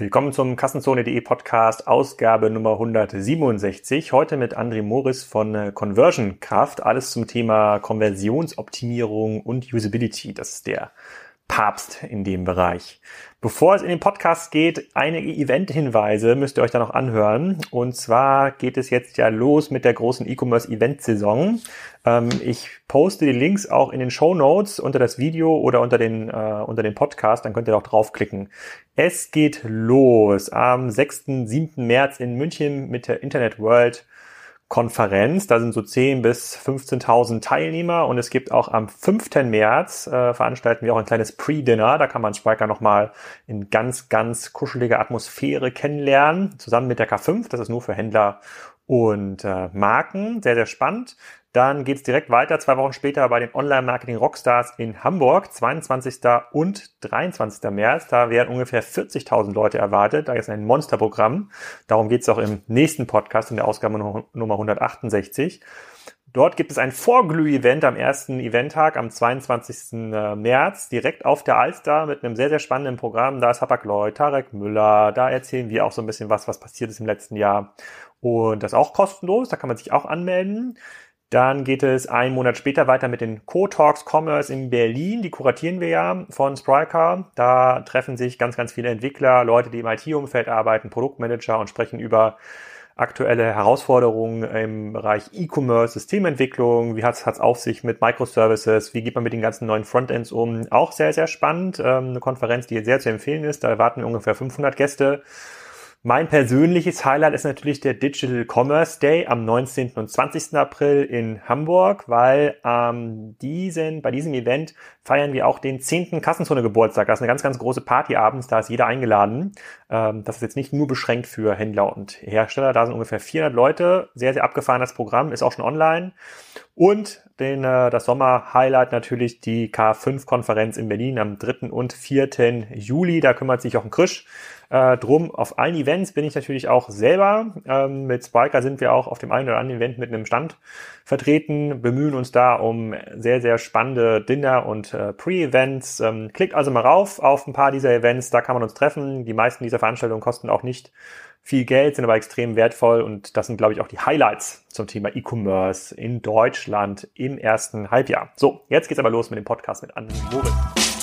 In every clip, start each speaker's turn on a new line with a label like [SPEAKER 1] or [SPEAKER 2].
[SPEAKER 1] Willkommen zum Kassenzone.de Podcast, Ausgabe Nummer 167. Heute mit André Morris von äh, Conversion Kraft. Alles zum Thema Konversionsoptimierung und Usability. Das ist der Papst in dem Bereich. Bevor es in den Podcast geht, einige Event-Hinweise müsst ihr euch da noch anhören. Und zwar geht es jetzt ja los mit der großen E-Commerce-Event-Saison. Ähm, ich poste die Links auch in den Show Notes unter das Video oder unter den, äh, unter den Podcast. Dann könnt ihr auch draufklicken. Es geht los am 6. 7. März in München mit der Internet World Konferenz. Da sind so 10.000 bis 15.000 Teilnehmer und es gibt auch am 5. März äh, veranstalten wir auch ein kleines Pre-Dinner. Da kann man Spiker nochmal in ganz, ganz kuscheliger Atmosphäre kennenlernen, zusammen mit der K5. Das ist nur für Händler und äh, Marken. Sehr, sehr spannend. Dann geht's direkt weiter, zwei Wochen später bei den Online-Marketing Rockstars in Hamburg, 22. und 23. März. Da werden ungefähr 40.000 Leute erwartet. Da ist ein Monsterprogramm. Darum geht's auch im nächsten Podcast in der Ausgabe Nummer 168. Dort gibt es ein Vorglüh-Event am ersten Eventtag am 22. Äh, März, direkt auf der Alster mit einem sehr, sehr spannenden Programm. Da ist Hapag Lloyd, Tarek Müller, da erzählen wir auch so ein bisschen was, was passiert ist im letzten Jahr. Und das ist auch kostenlos, da kann man sich auch anmelden. Dann geht es einen Monat später weiter mit den Co-Talks Commerce in Berlin. Die kuratieren wir ja von Spryker. Da treffen sich ganz, ganz viele Entwickler, Leute, die im IT-Umfeld arbeiten, Produktmanager und sprechen über aktuelle Herausforderungen im Bereich E-Commerce, Systementwicklung, wie hat es auf sich mit Microservices, wie geht man mit den ganzen neuen Frontends um. Auch sehr, sehr spannend. Ähm, eine Konferenz, die sehr zu empfehlen ist. Da erwarten ungefähr 500 Gäste. Mein persönliches Highlight ist natürlich der Digital Commerce Day am 19. und 20. April in Hamburg, weil ähm, diesen, bei diesem Event feiern wir auch den 10. Kassenzone Geburtstag. Das ist eine ganz, ganz große Party abends, da ist jeder eingeladen. Ähm, das ist jetzt nicht nur beschränkt für Händler und Hersteller, da sind ungefähr 400 Leute. Sehr, sehr abgefahrenes Programm, ist auch schon online. Und den, äh, das Sommer-Highlight natürlich die K5-Konferenz in Berlin am 3. und 4. Juli. Da kümmert sich auch ein Krisch äh, drum. Auf allen Events bin ich natürlich auch selber. Ähm, mit Spiker sind wir auch auf dem einen oder anderen Event mit einem Stand vertreten, bemühen uns da um sehr, sehr spannende Dinner und äh, Pre-Events. Ähm, klickt also mal rauf auf ein paar dieser Events, da kann man uns treffen. Die meisten dieser Veranstaltungen kosten auch nicht viel Geld, sind aber extrem wertvoll und das sind, glaube ich, auch die Highlights zum Thema E-Commerce in Deutschland im ersten Halbjahr. So, jetzt geht's aber los mit dem Podcast mit Anne Moritz.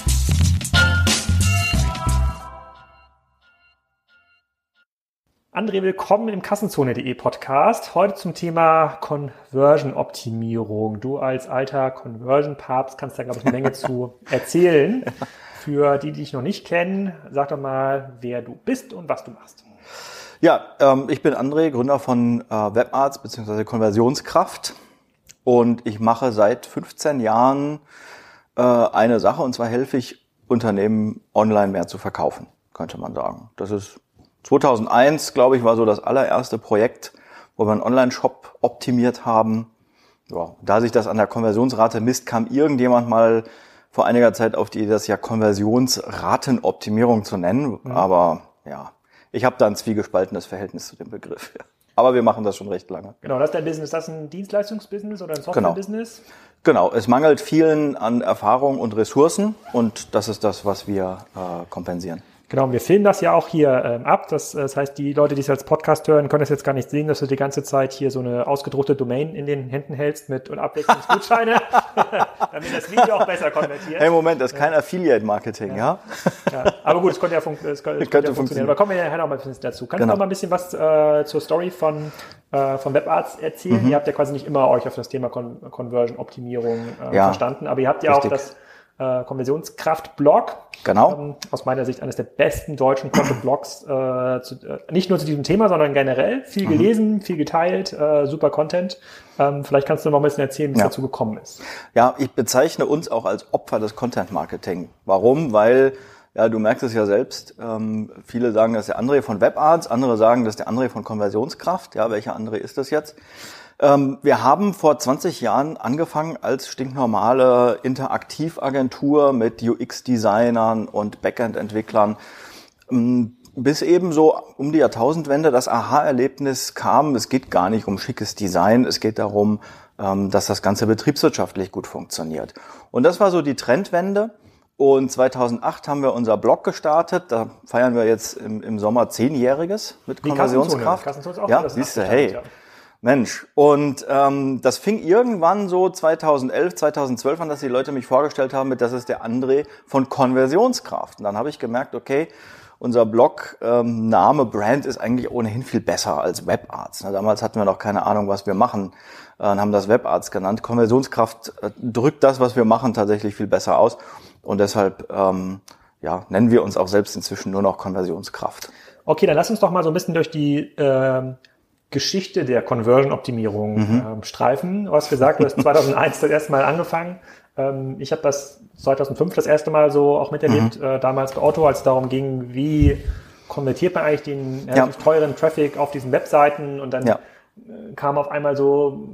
[SPEAKER 1] André, willkommen im Kassenzone.de Podcast. Heute zum Thema Conversion-Optimierung. Du als alter Conversion-Papst kannst da, glaube ich, eine Menge zu erzählen. Für die, die dich noch nicht kennen, sag doch mal, wer du bist und was du machst.
[SPEAKER 2] Ja, ähm, ich bin André, Gründer von äh, WebArts bzw. Konversionskraft. Und ich mache seit 15 Jahren äh, eine Sache, und zwar helfe ich Unternehmen online mehr zu verkaufen, könnte man sagen. Das ist 2001, glaube ich, war so das allererste Projekt, wo wir einen Online-Shop optimiert haben. Ja, da sich das an der Konversionsrate misst, kam irgendjemand mal vor einiger Zeit auf die Idee, das ja Konversionsratenoptimierung zu nennen. Mhm. Aber ja, ich habe da ein zwiegespaltenes Verhältnis zu dem Begriff. Aber wir machen das schon recht lange.
[SPEAKER 1] Genau, das ist dein Business. Ist das ein Dienstleistungsbusiness oder ein genau. Software-Business?
[SPEAKER 2] Genau. genau, es mangelt vielen an Erfahrung und Ressourcen und das ist das, was wir äh, kompensieren.
[SPEAKER 1] Genau, wir filmen das ja auch hier ähm, ab. Das, das heißt, die Leute, die es als Podcast hören, können es jetzt gar nicht sehen, dass du die ganze Zeit hier so eine ausgedruckte Domain in den Händen hältst mit und Abwechslungsgutscheine, damit das Video auch besser konvertiert.
[SPEAKER 2] Hey, Moment, das ist kein Affiliate-Marketing, ja.
[SPEAKER 1] ja. ja. Aber gut, es konnte ja, fun es könnte, könnte ja funktionieren. Aber kommen wir nachher noch mal ein bisschen dazu. Kannst genau. du noch mal ein bisschen was äh, zur Story von, äh, von WebArts erzählen? Mhm. Ihr habt ja quasi nicht immer euch auf das Thema Con Conversion-Optimierung äh, ja. verstanden, aber ihr habt ja Richtig. auch das äh, Konversionskraft-Blog.
[SPEAKER 2] Genau. Ähm,
[SPEAKER 1] aus meiner Sicht eines der besten deutschen Content-Blogs, äh, zu, äh, nicht nur zu diesem Thema, sondern generell. Viel mhm. gelesen, viel geteilt, äh, super Content. Ähm, vielleicht kannst du noch mal ein bisschen erzählen, wie es ja. dazu gekommen ist.
[SPEAKER 2] Ja, ich bezeichne uns auch als Opfer des Content-Marketing. Warum? Weil ja, du merkst es ja selbst. Ähm, viele sagen, das ist der André von WebArts, andere sagen, das ist der André von Konversionskraft. Ja, welcher André ist das jetzt? Ähm, wir haben vor 20 Jahren angefangen als stinknormale Interaktivagentur mit UX-Designern und Backend-Entwicklern. Ähm, bis eben so um die Jahrtausendwende das Aha-Erlebnis kam, es geht gar nicht um schickes Design, es geht darum, ähm, dass das Ganze betriebswirtschaftlich gut funktioniert. Und das war so die Trendwende. Und 2008 haben wir unser Blog gestartet. Da feiern wir jetzt im, im Sommer zehnjähriges mit Konversionskraft. Ja, siehst du, hey.
[SPEAKER 1] ja.
[SPEAKER 2] Mensch, und ähm, das fing irgendwann so 2011, 2012 an, dass die Leute mich vorgestellt haben mit, das ist der André von Konversionskraft. Und dann habe ich gemerkt, okay, unser Blog, ähm, Name, Brand ist eigentlich ohnehin viel besser als WebArts. Ne, damals hatten wir noch keine Ahnung, was wir machen äh, und haben das WebArts genannt. Konversionskraft äh, drückt das, was wir machen, tatsächlich viel besser aus. Und deshalb ähm, ja, nennen wir uns auch selbst inzwischen nur noch Konversionskraft.
[SPEAKER 1] Okay, dann lass uns doch mal so ein bisschen durch die ähm, Geschichte der Conversion-Optimierung ähm, streifen. Du hast gesagt, du hast 2001 das erste Mal angefangen. Ähm, ich habe das 2005 das erste Mal so auch miterlebt, äh, damals bei Otto, als es darum ging, wie konvertiert man eigentlich den relativ teuren Traffic auf diesen Webseiten und dann
[SPEAKER 2] Ja.
[SPEAKER 1] äh, kam auf einmal so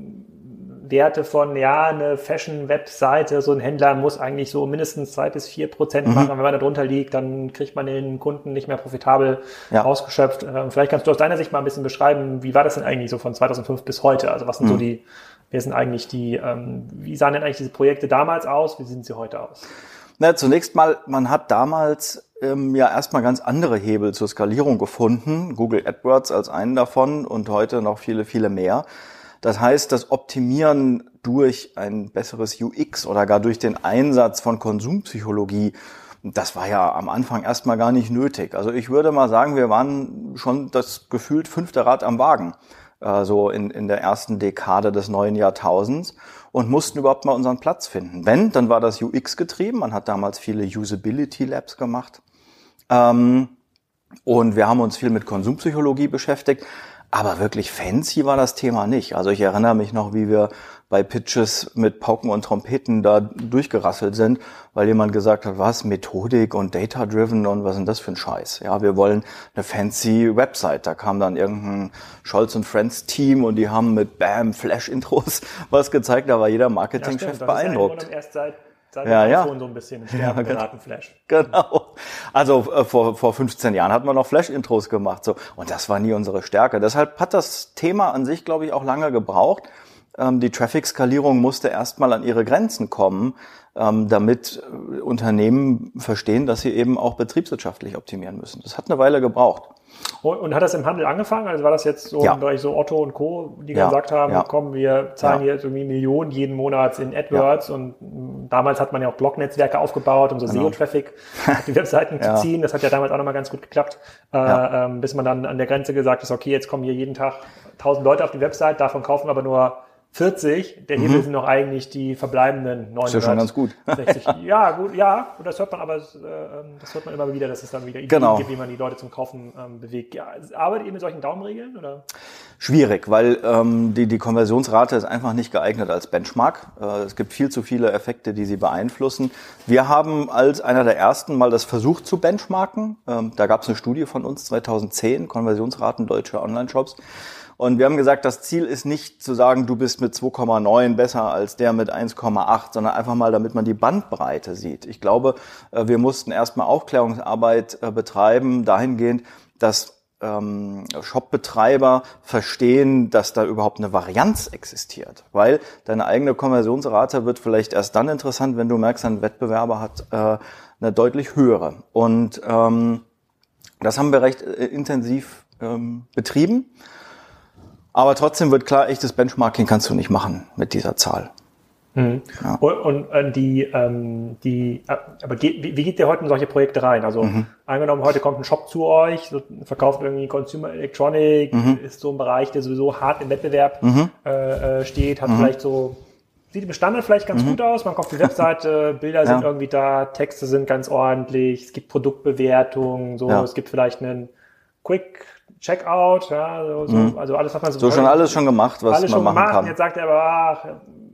[SPEAKER 1] Werte von, ja, eine Fashion-Webseite, so ein Händler muss eigentlich so mindestens zwei bis vier Prozent
[SPEAKER 2] Mhm.
[SPEAKER 1] machen. Wenn man da drunter liegt, dann kriegt man den Kunden nicht mehr profitabel
[SPEAKER 2] Ja.
[SPEAKER 1] ausgeschöpft. Ähm, Vielleicht kannst du aus deiner Sicht mal ein bisschen beschreiben, wie war das denn eigentlich so von 2005 bis heute? Also was sind
[SPEAKER 2] Mhm.
[SPEAKER 1] so die, wer sind eigentlich die, ähm, wie sahen denn eigentlich diese Projekte damals aus? Wie sehen sie heute aus?
[SPEAKER 2] Na, zunächst mal, man hat damals ähm, ja erstmal ganz andere Hebel zur Skalierung gefunden. Google AdWords als einen davon und heute noch viele, viele mehr. Das heißt, das Optimieren durch ein besseres UX oder gar durch den Einsatz von Konsumpsychologie, das war ja am Anfang erstmal gar nicht nötig. Also ich würde mal sagen, wir waren schon das gefühlt fünfte Rad am Wagen äh, so in, in der ersten Dekade des neuen Jahrtausends und mussten überhaupt mal unseren Platz finden. Wenn, dann war das UX getrieben. Man hat damals viele Usability Labs gemacht. Ähm, und wir haben uns viel mit Konsumpsychologie beschäftigt. Aber wirklich fancy war das Thema nicht. Also ich erinnere mich noch, wie wir bei Pitches mit Pauken und Trompeten da durchgerasselt sind, weil jemand gesagt hat, was, Methodik und Data-Driven und was ist denn das für ein Scheiß? Ja, wir wollen eine fancy Website. Da kam dann irgendein Scholz und Friends Team und die haben mit Bam, Flash-Intros was gezeigt. Da war jeder Marketingchef
[SPEAKER 1] ja
[SPEAKER 2] beeindruckt.
[SPEAKER 1] Seit
[SPEAKER 2] Ja, ja.
[SPEAKER 1] so ein bisschen im Sterben geraten, Flash.
[SPEAKER 2] Genau. Also äh, vor, vor 15 Jahren hat man noch Flash-Intros gemacht. So. Und das war nie unsere Stärke. Deshalb hat das Thema an sich, glaube ich, auch lange gebraucht. Ähm, die Traffic-Skalierung musste erstmal an ihre Grenzen kommen, ähm, damit äh, Unternehmen verstehen, dass sie eben auch betriebswirtschaftlich optimieren müssen. Das hat eine Weile gebraucht.
[SPEAKER 1] Und, und hat das im Handel angefangen? Also war das jetzt so
[SPEAKER 2] Ja.
[SPEAKER 1] im Bereich so Otto und Co., die
[SPEAKER 2] Ja,
[SPEAKER 1] gesagt haben,
[SPEAKER 2] ja.
[SPEAKER 1] komm, wir zahlen jetzt irgendwie Millionen jeden Monat in AdWords und damals hat man ja auch Blog-Netzwerke aufgebaut, um so SEO-Traffic auf die Webseiten
[SPEAKER 2] Genau.
[SPEAKER 1] Zu ziehen. Das hat ja damals auch nochmal ganz gut geklappt, äh, ähm, bis man dann an der Grenze gesagt hat, okay, jetzt kommen hier jeden Tag 1000 Leute auf die Website, davon kaufen aber nur 40. Der Hebel sind noch eigentlich die verbleibenden 900.
[SPEAKER 2] Mhm. Ist ja schon ganz gut.
[SPEAKER 1] 60. Ja, gut, ja, und das hört man aber, äh, ähm, das hört man immer wieder, dass es dann wieder Ideen
[SPEAKER 2] Genau.
[SPEAKER 1] gibt, wie man die Leute zum Kaufen ähm, bewegt. Ja, arbeitet ihr mit solchen Daumenregeln oder?
[SPEAKER 2] Schwierig, weil ähm, die, die Konversionsrate ist einfach nicht geeignet als Benchmark. Äh, es gibt viel zu viele Effekte, die sie beeinflussen. Wir haben als einer der ersten mal das versucht zu benchmarken. Ähm, da gab es eine Studie von uns 2010, Konversionsraten deutscher Online-Shops. Und wir haben gesagt, das Ziel ist nicht zu sagen, du bist mit 2,9 besser als der mit 1,8, sondern einfach mal, damit man die Bandbreite sieht. Ich glaube, äh, wir mussten erstmal Aufklärungsarbeit äh, betreiben, dahingehend, dass ähm, Shop-Betreiber verstehen, dass da überhaupt eine Varianz existiert. Weil deine eigene Konversionsrate wird vielleicht erst dann interessant, wenn du merkst, ein Wettbewerber hat äh, eine deutlich höhere. Und ähm, das haben wir recht intensiv ähm, betrieben. Aber trotzdem wird klar, echtes Benchmarking kannst du nicht machen mit dieser Zahl.
[SPEAKER 1] Und, und äh, die, ähm, die, äh, aber geht, wie, wie geht ihr heute in solche Projekte rein? Also angenommen, heute kommt ein Shop zu euch, verkauft irgendwie Consumer Electronic, ist so ein Bereich, der sowieso hart im Wettbewerb äh, äh, steht, hat vielleicht so, sieht im Standard vielleicht ganz gut aus, man kommt auf die Webseite, Bilder sind
[SPEAKER 2] Ja.
[SPEAKER 1] irgendwie da, Texte sind ganz ordentlich, es gibt Produktbewertungen, so,
[SPEAKER 2] Ja.
[SPEAKER 1] es gibt vielleicht einen Quick Checkout, ja, so, so, also alles, was man so,
[SPEAKER 2] So schon alles schon gemacht, was
[SPEAKER 1] alles
[SPEAKER 2] man
[SPEAKER 1] schon
[SPEAKER 2] machen
[SPEAKER 1] gemacht.
[SPEAKER 2] Kann.
[SPEAKER 1] jetzt sagt er aber, ach,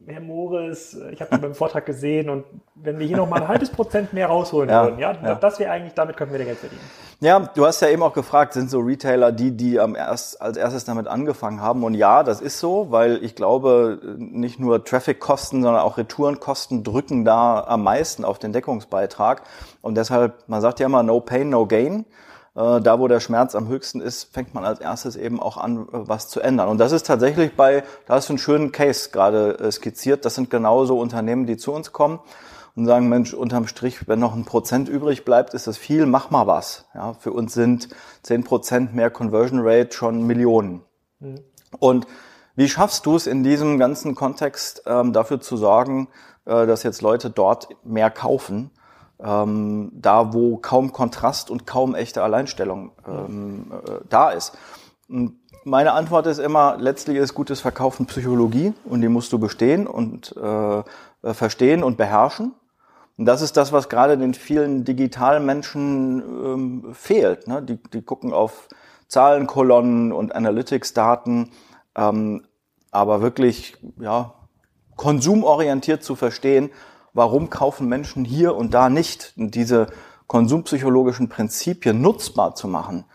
[SPEAKER 1] Herr Morris, ich habe beim Vortrag gesehen und wenn wir hier noch mal ein halbes Prozent mehr rausholen
[SPEAKER 2] Ja,
[SPEAKER 1] würden, ja,
[SPEAKER 2] ja.
[SPEAKER 1] das wäre eigentlich, damit könnten wir Geld verdienen.
[SPEAKER 2] Ja, du hast ja eben auch gefragt, sind so Retailer die, die am erst, als erstes damit angefangen haben? Und ja, das ist so, weil ich glaube, nicht nur Traffic-Kosten, sondern auch Retourenkosten drücken da am meisten auf den Deckungsbeitrag. Und deshalb, man sagt ja immer, no pain, no gain. Äh, Da, wo der Schmerz am höchsten ist, fängt man als erstes eben auch an, äh, was zu ändern. Und das ist tatsächlich bei, da hast du einen schönen Case gerade äh, skizziert. Das sind genauso Unternehmen, die zu uns kommen und sagen, Mensch, unterm Strich, wenn noch ein Prozent übrig bleibt, ist das viel, mach mal was. Ja, für uns sind zehn Prozent mehr Conversion Rate schon Millionen. Mhm. Und wie schaffst du es in diesem ganzen Kontext ähm, dafür zu sorgen, äh, dass jetzt Leute dort mehr kaufen? Ähm, da, wo kaum Kontrast und kaum echte Alleinstellung ähm, äh, da ist. Und meine Antwort ist immer, letztlich ist gutes Verkaufen Psychologie und die musst du bestehen und äh, verstehen und beherrschen. Und das ist das, was gerade den vielen digitalen Menschen ähm, fehlt. Ne? Die, die gucken auf Zahlenkolonnen und Analytics-Daten, ähm, aber wirklich ja, konsumorientiert zu verstehen, warum kaufen Menschen hier und da nicht, und diese konsumpsychologischen Prinzipien nutzbar zu machen,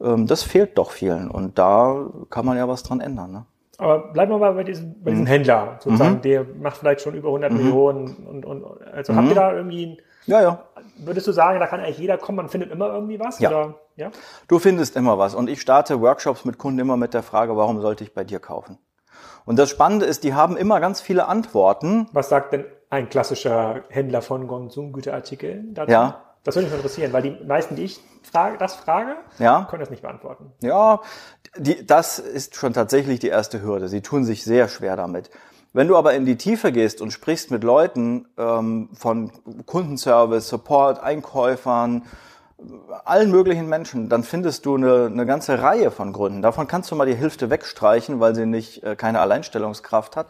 [SPEAKER 2] ähm, das fehlt doch vielen. Und da kann man ja was dran ändern. Ne?
[SPEAKER 1] Aber bleiben wir mal bei diesem, bei diesem mhm. Händler, sozusagen, mhm. der macht vielleicht schon über 100 mhm. Millionen und, und also mhm. habt ihr da irgendwie ein,
[SPEAKER 2] ja, ja.
[SPEAKER 1] Würdest du sagen, da kann eigentlich jeder kommen, man findet immer irgendwie was?
[SPEAKER 2] Ja. Oder? ja. Du findest immer was. Und ich starte Workshops mit Kunden immer mit der Frage, warum sollte ich bei dir kaufen? Und das Spannende ist, die haben immer ganz viele Antworten.
[SPEAKER 1] Was sagt denn ein klassischer Händler von Konsumgüterartikeln
[SPEAKER 2] dazu? Ja.
[SPEAKER 1] Das würde mich interessieren, weil die meisten, die ich frage, das frage,
[SPEAKER 2] ja.
[SPEAKER 1] können das nicht beantworten.
[SPEAKER 2] Ja, die, das ist schon tatsächlich die erste Hürde. Sie tun sich sehr schwer damit. Wenn du aber in die Tiefe gehst und sprichst mit Leuten ähm, von Kundenservice, Support, Einkäufern, allen möglichen Menschen, dann findest du eine, eine ganze Reihe von Gründen. Davon kannst du mal die Hälfte wegstreichen, weil sie nicht äh, keine Alleinstellungskraft hat.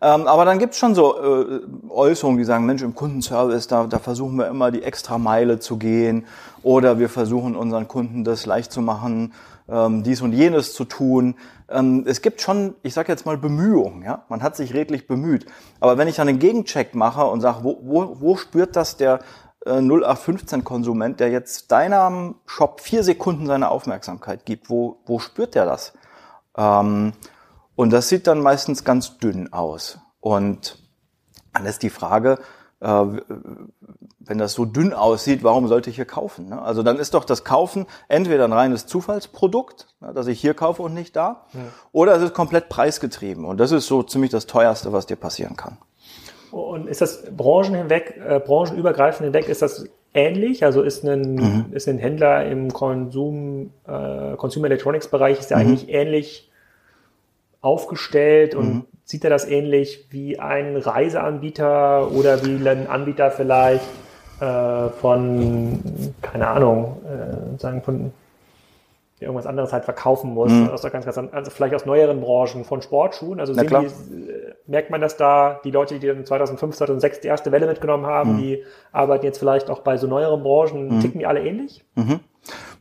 [SPEAKER 2] Ähm, aber dann gibt's schon so äh, Äußerungen, die sagen, Mensch, im Kundenservice, da, da versuchen wir immer die extra Meile zu gehen oder wir versuchen unseren Kunden das leicht zu machen, ähm, dies und jenes zu tun. Ähm, es gibt schon, ich sage jetzt mal, Bemühungen. Ja? Man hat sich redlich bemüht. Aber wenn ich dann einen Gegencheck mache und sage, wo, wo, wo spürt das der 0815-Konsument, der jetzt deinem Shop vier Sekunden seine Aufmerksamkeit gibt, wo, wo spürt der das? Ähm, und das sieht dann meistens ganz dünn aus. Und dann ist die Frage, äh, wenn das so dünn aussieht, warum sollte ich hier kaufen? Ne? Also dann ist doch das Kaufen entweder ein reines Zufallsprodukt, ne, dass ich hier kaufe und nicht da, ja. oder es ist komplett preisgetrieben. Und das ist so ziemlich das teuerste, was dir passieren kann.
[SPEAKER 1] Und ist das Branchen hinweg, äh, branchenübergreifend hinweg, ist das ähnlich? Also ist ein, mhm. ist ein Händler im Konsum, äh, Consumer Electronics Bereich, ist der mhm. eigentlich ähnlich aufgestellt und mhm. sieht er das ähnlich wie ein Reiseanbieter oder wie ein Anbieter vielleicht äh, von, keine Ahnung, äh, sagen von irgendwas anderes halt verkaufen muss, mhm. aus ganz, ganz, also vielleicht aus neueren Branchen von Sportschuhen. Also die, äh, merkt man, dass da die Leute, die dann 2005, 2006 die erste Welle mitgenommen haben, mhm. die arbeiten jetzt vielleicht auch bei so neueren Branchen, mhm. ticken die alle ähnlich?
[SPEAKER 2] Mhm.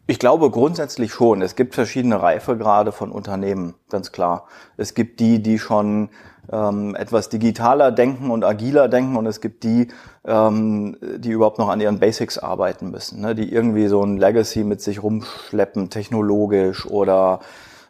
[SPEAKER 2] Ich glaube grundsätzlich schon. Es gibt verschiedene Reifegrade von Unternehmen, ganz klar. Es gibt die, die schon ähm, etwas digitaler denken und agiler denken und es gibt die, ähm, die überhaupt noch an ihren Basics arbeiten müssen, ne? die irgendwie so ein Legacy mit sich rumschleppen, technologisch oder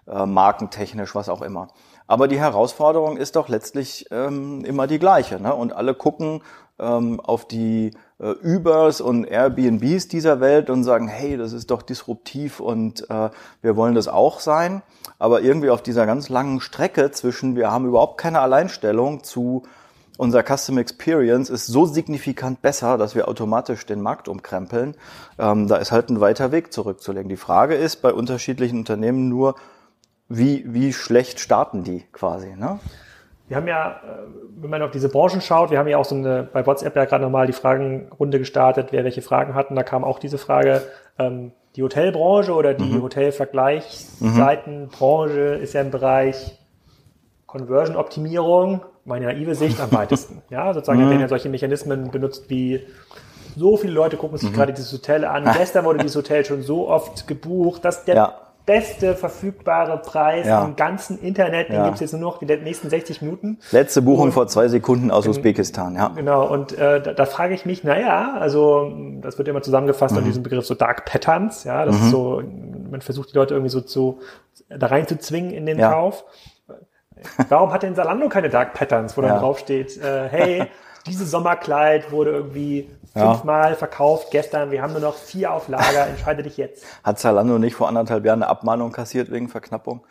[SPEAKER 2] äh, markentechnisch, was auch immer. Aber die Herausforderung ist doch letztlich ähm, immer die gleiche. Ne? Und alle gucken ähm, auf die äh, Ubers und Airbnbs dieser Welt und sagen, hey, das ist doch disruptiv und äh, wir wollen das auch sein. Aber irgendwie auf dieser ganz langen Strecke zwischen, wir haben überhaupt keine Alleinstellung zu unser Custom Experience ist so signifikant besser, dass wir automatisch den Markt umkrempeln. Ähm, da ist halt ein weiter Weg zurückzulegen. Die Frage ist bei unterschiedlichen Unternehmen nur, wie, wie schlecht starten die quasi, ne?
[SPEAKER 1] Wir haben ja, äh, wenn man auf diese Branchen schaut, wir haben ja auch so eine, bei WhatsApp ja gerade nochmal die Fragenrunde gestartet, wer welche Fragen hatten. Da kam auch diese Frage, ähm, die Hotelbranche oder die mhm. Hotelvergleichsseitenbranche ist ja im Bereich Conversion-Optimierung, meine naive Sicht, am weitesten. Ja, sozusagen mhm. werden ja solche Mechanismen benutzt wie so viele Leute gucken sich mhm. gerade dieses Hotel an. Gestern wurde dieses Hotel schon so oft gebucht, dass der ja beste verfügbare Preis ja. im ganzen Internet. Den ja. gibt's jetzt nur noch die nächsten 60 Minuten.
[SPEAKER 2] Letzte Buchung und, vor zwei Sekunden aus Usbekistan, ja.
[SPEAKER 1] Genau, und äh, da, da frage ich mich, naja, also das wird immer zusammengefasst mhm. an diesem Begriff so Dark Patterns, ja, das mhm. ist so, man versucht die Leute irgendwie so zu, da rein zu zwingen in den ja. Kauf. Warum hat denn Salando keine Dark Patterns, wo dann draufsteht, äh, hey, dieses Sommerkleid wurde irgendwie fünfmal ja. verkauft gestern, wir haben nur noch vier auf Lager, entscheide dich jetzt.
[SPEAKER 2] Hat Zalando nicht vor anderthalb Jahren eine Abmahnung kassiert wegen Verknappung?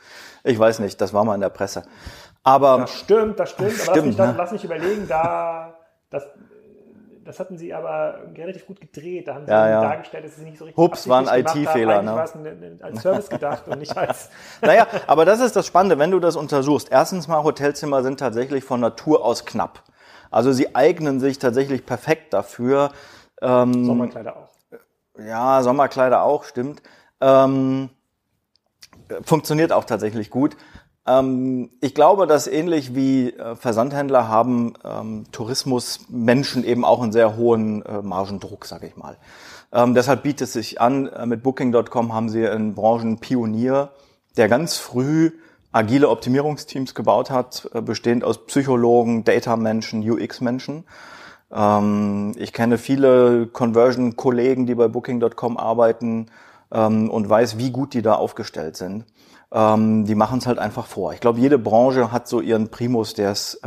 [SPEAKER 2] Ich weiß nicht, das war mal in der Presse. Aber
[SPEAKER 1] das stimmt, das stimmt. Aber stimmt, lass, mich, ne? lass mich überlegen, da das das hatten sie aber relativ gut gedreht. Da haben sie
[SPEAKER 2] Ja, ja.
[SPEAKER 1] dargestellt, dass sie nicht so richtig
[SPEAKER 2] Hups, war ein. IT-Fehler, ne?
[SPEAKER 1] war es als Service gedacht und nicht als...
[SPEAKER 2] Naja, aber das ist das Spannende, wenn du das untersuchst. Erstens mal, Hotelzimmer sind tatsächlich von Natur aus knapp. Also sie eignen sich tatsächlich perfekt dafür. Ähm,
[SPEAKER 1] Sommerkleider auch.
[SPEAKER 2] Ja, Sommerkleider auch, stimmt. Ähm, funktioniert auch tatsächlich gut. Ähm, ich glaube, dass ähnlich wie äh, Versandhändler haben ähm, Tourismusmenschen eben auch einen sehr hohen äh, Margendruck, sage ich mal. Ähm, deshalb bietet es sich an, äh, mit Booking.com haben sie einen Branchenpionier, der ganz früh agile Optimierungsteams gebaut hat, äh, bestehend aus Psychologen, Data-Menschen, UX-Menschen. Ähm, ich kenne viele Conversion-Kollegen, die bei Booking.com arbeiten ähm, und weiß, wie gut die da aufgestellt sind. Ähm, die machen es halt einfach vor. Ich glaube, jede Branche hat so ihren Primus, der es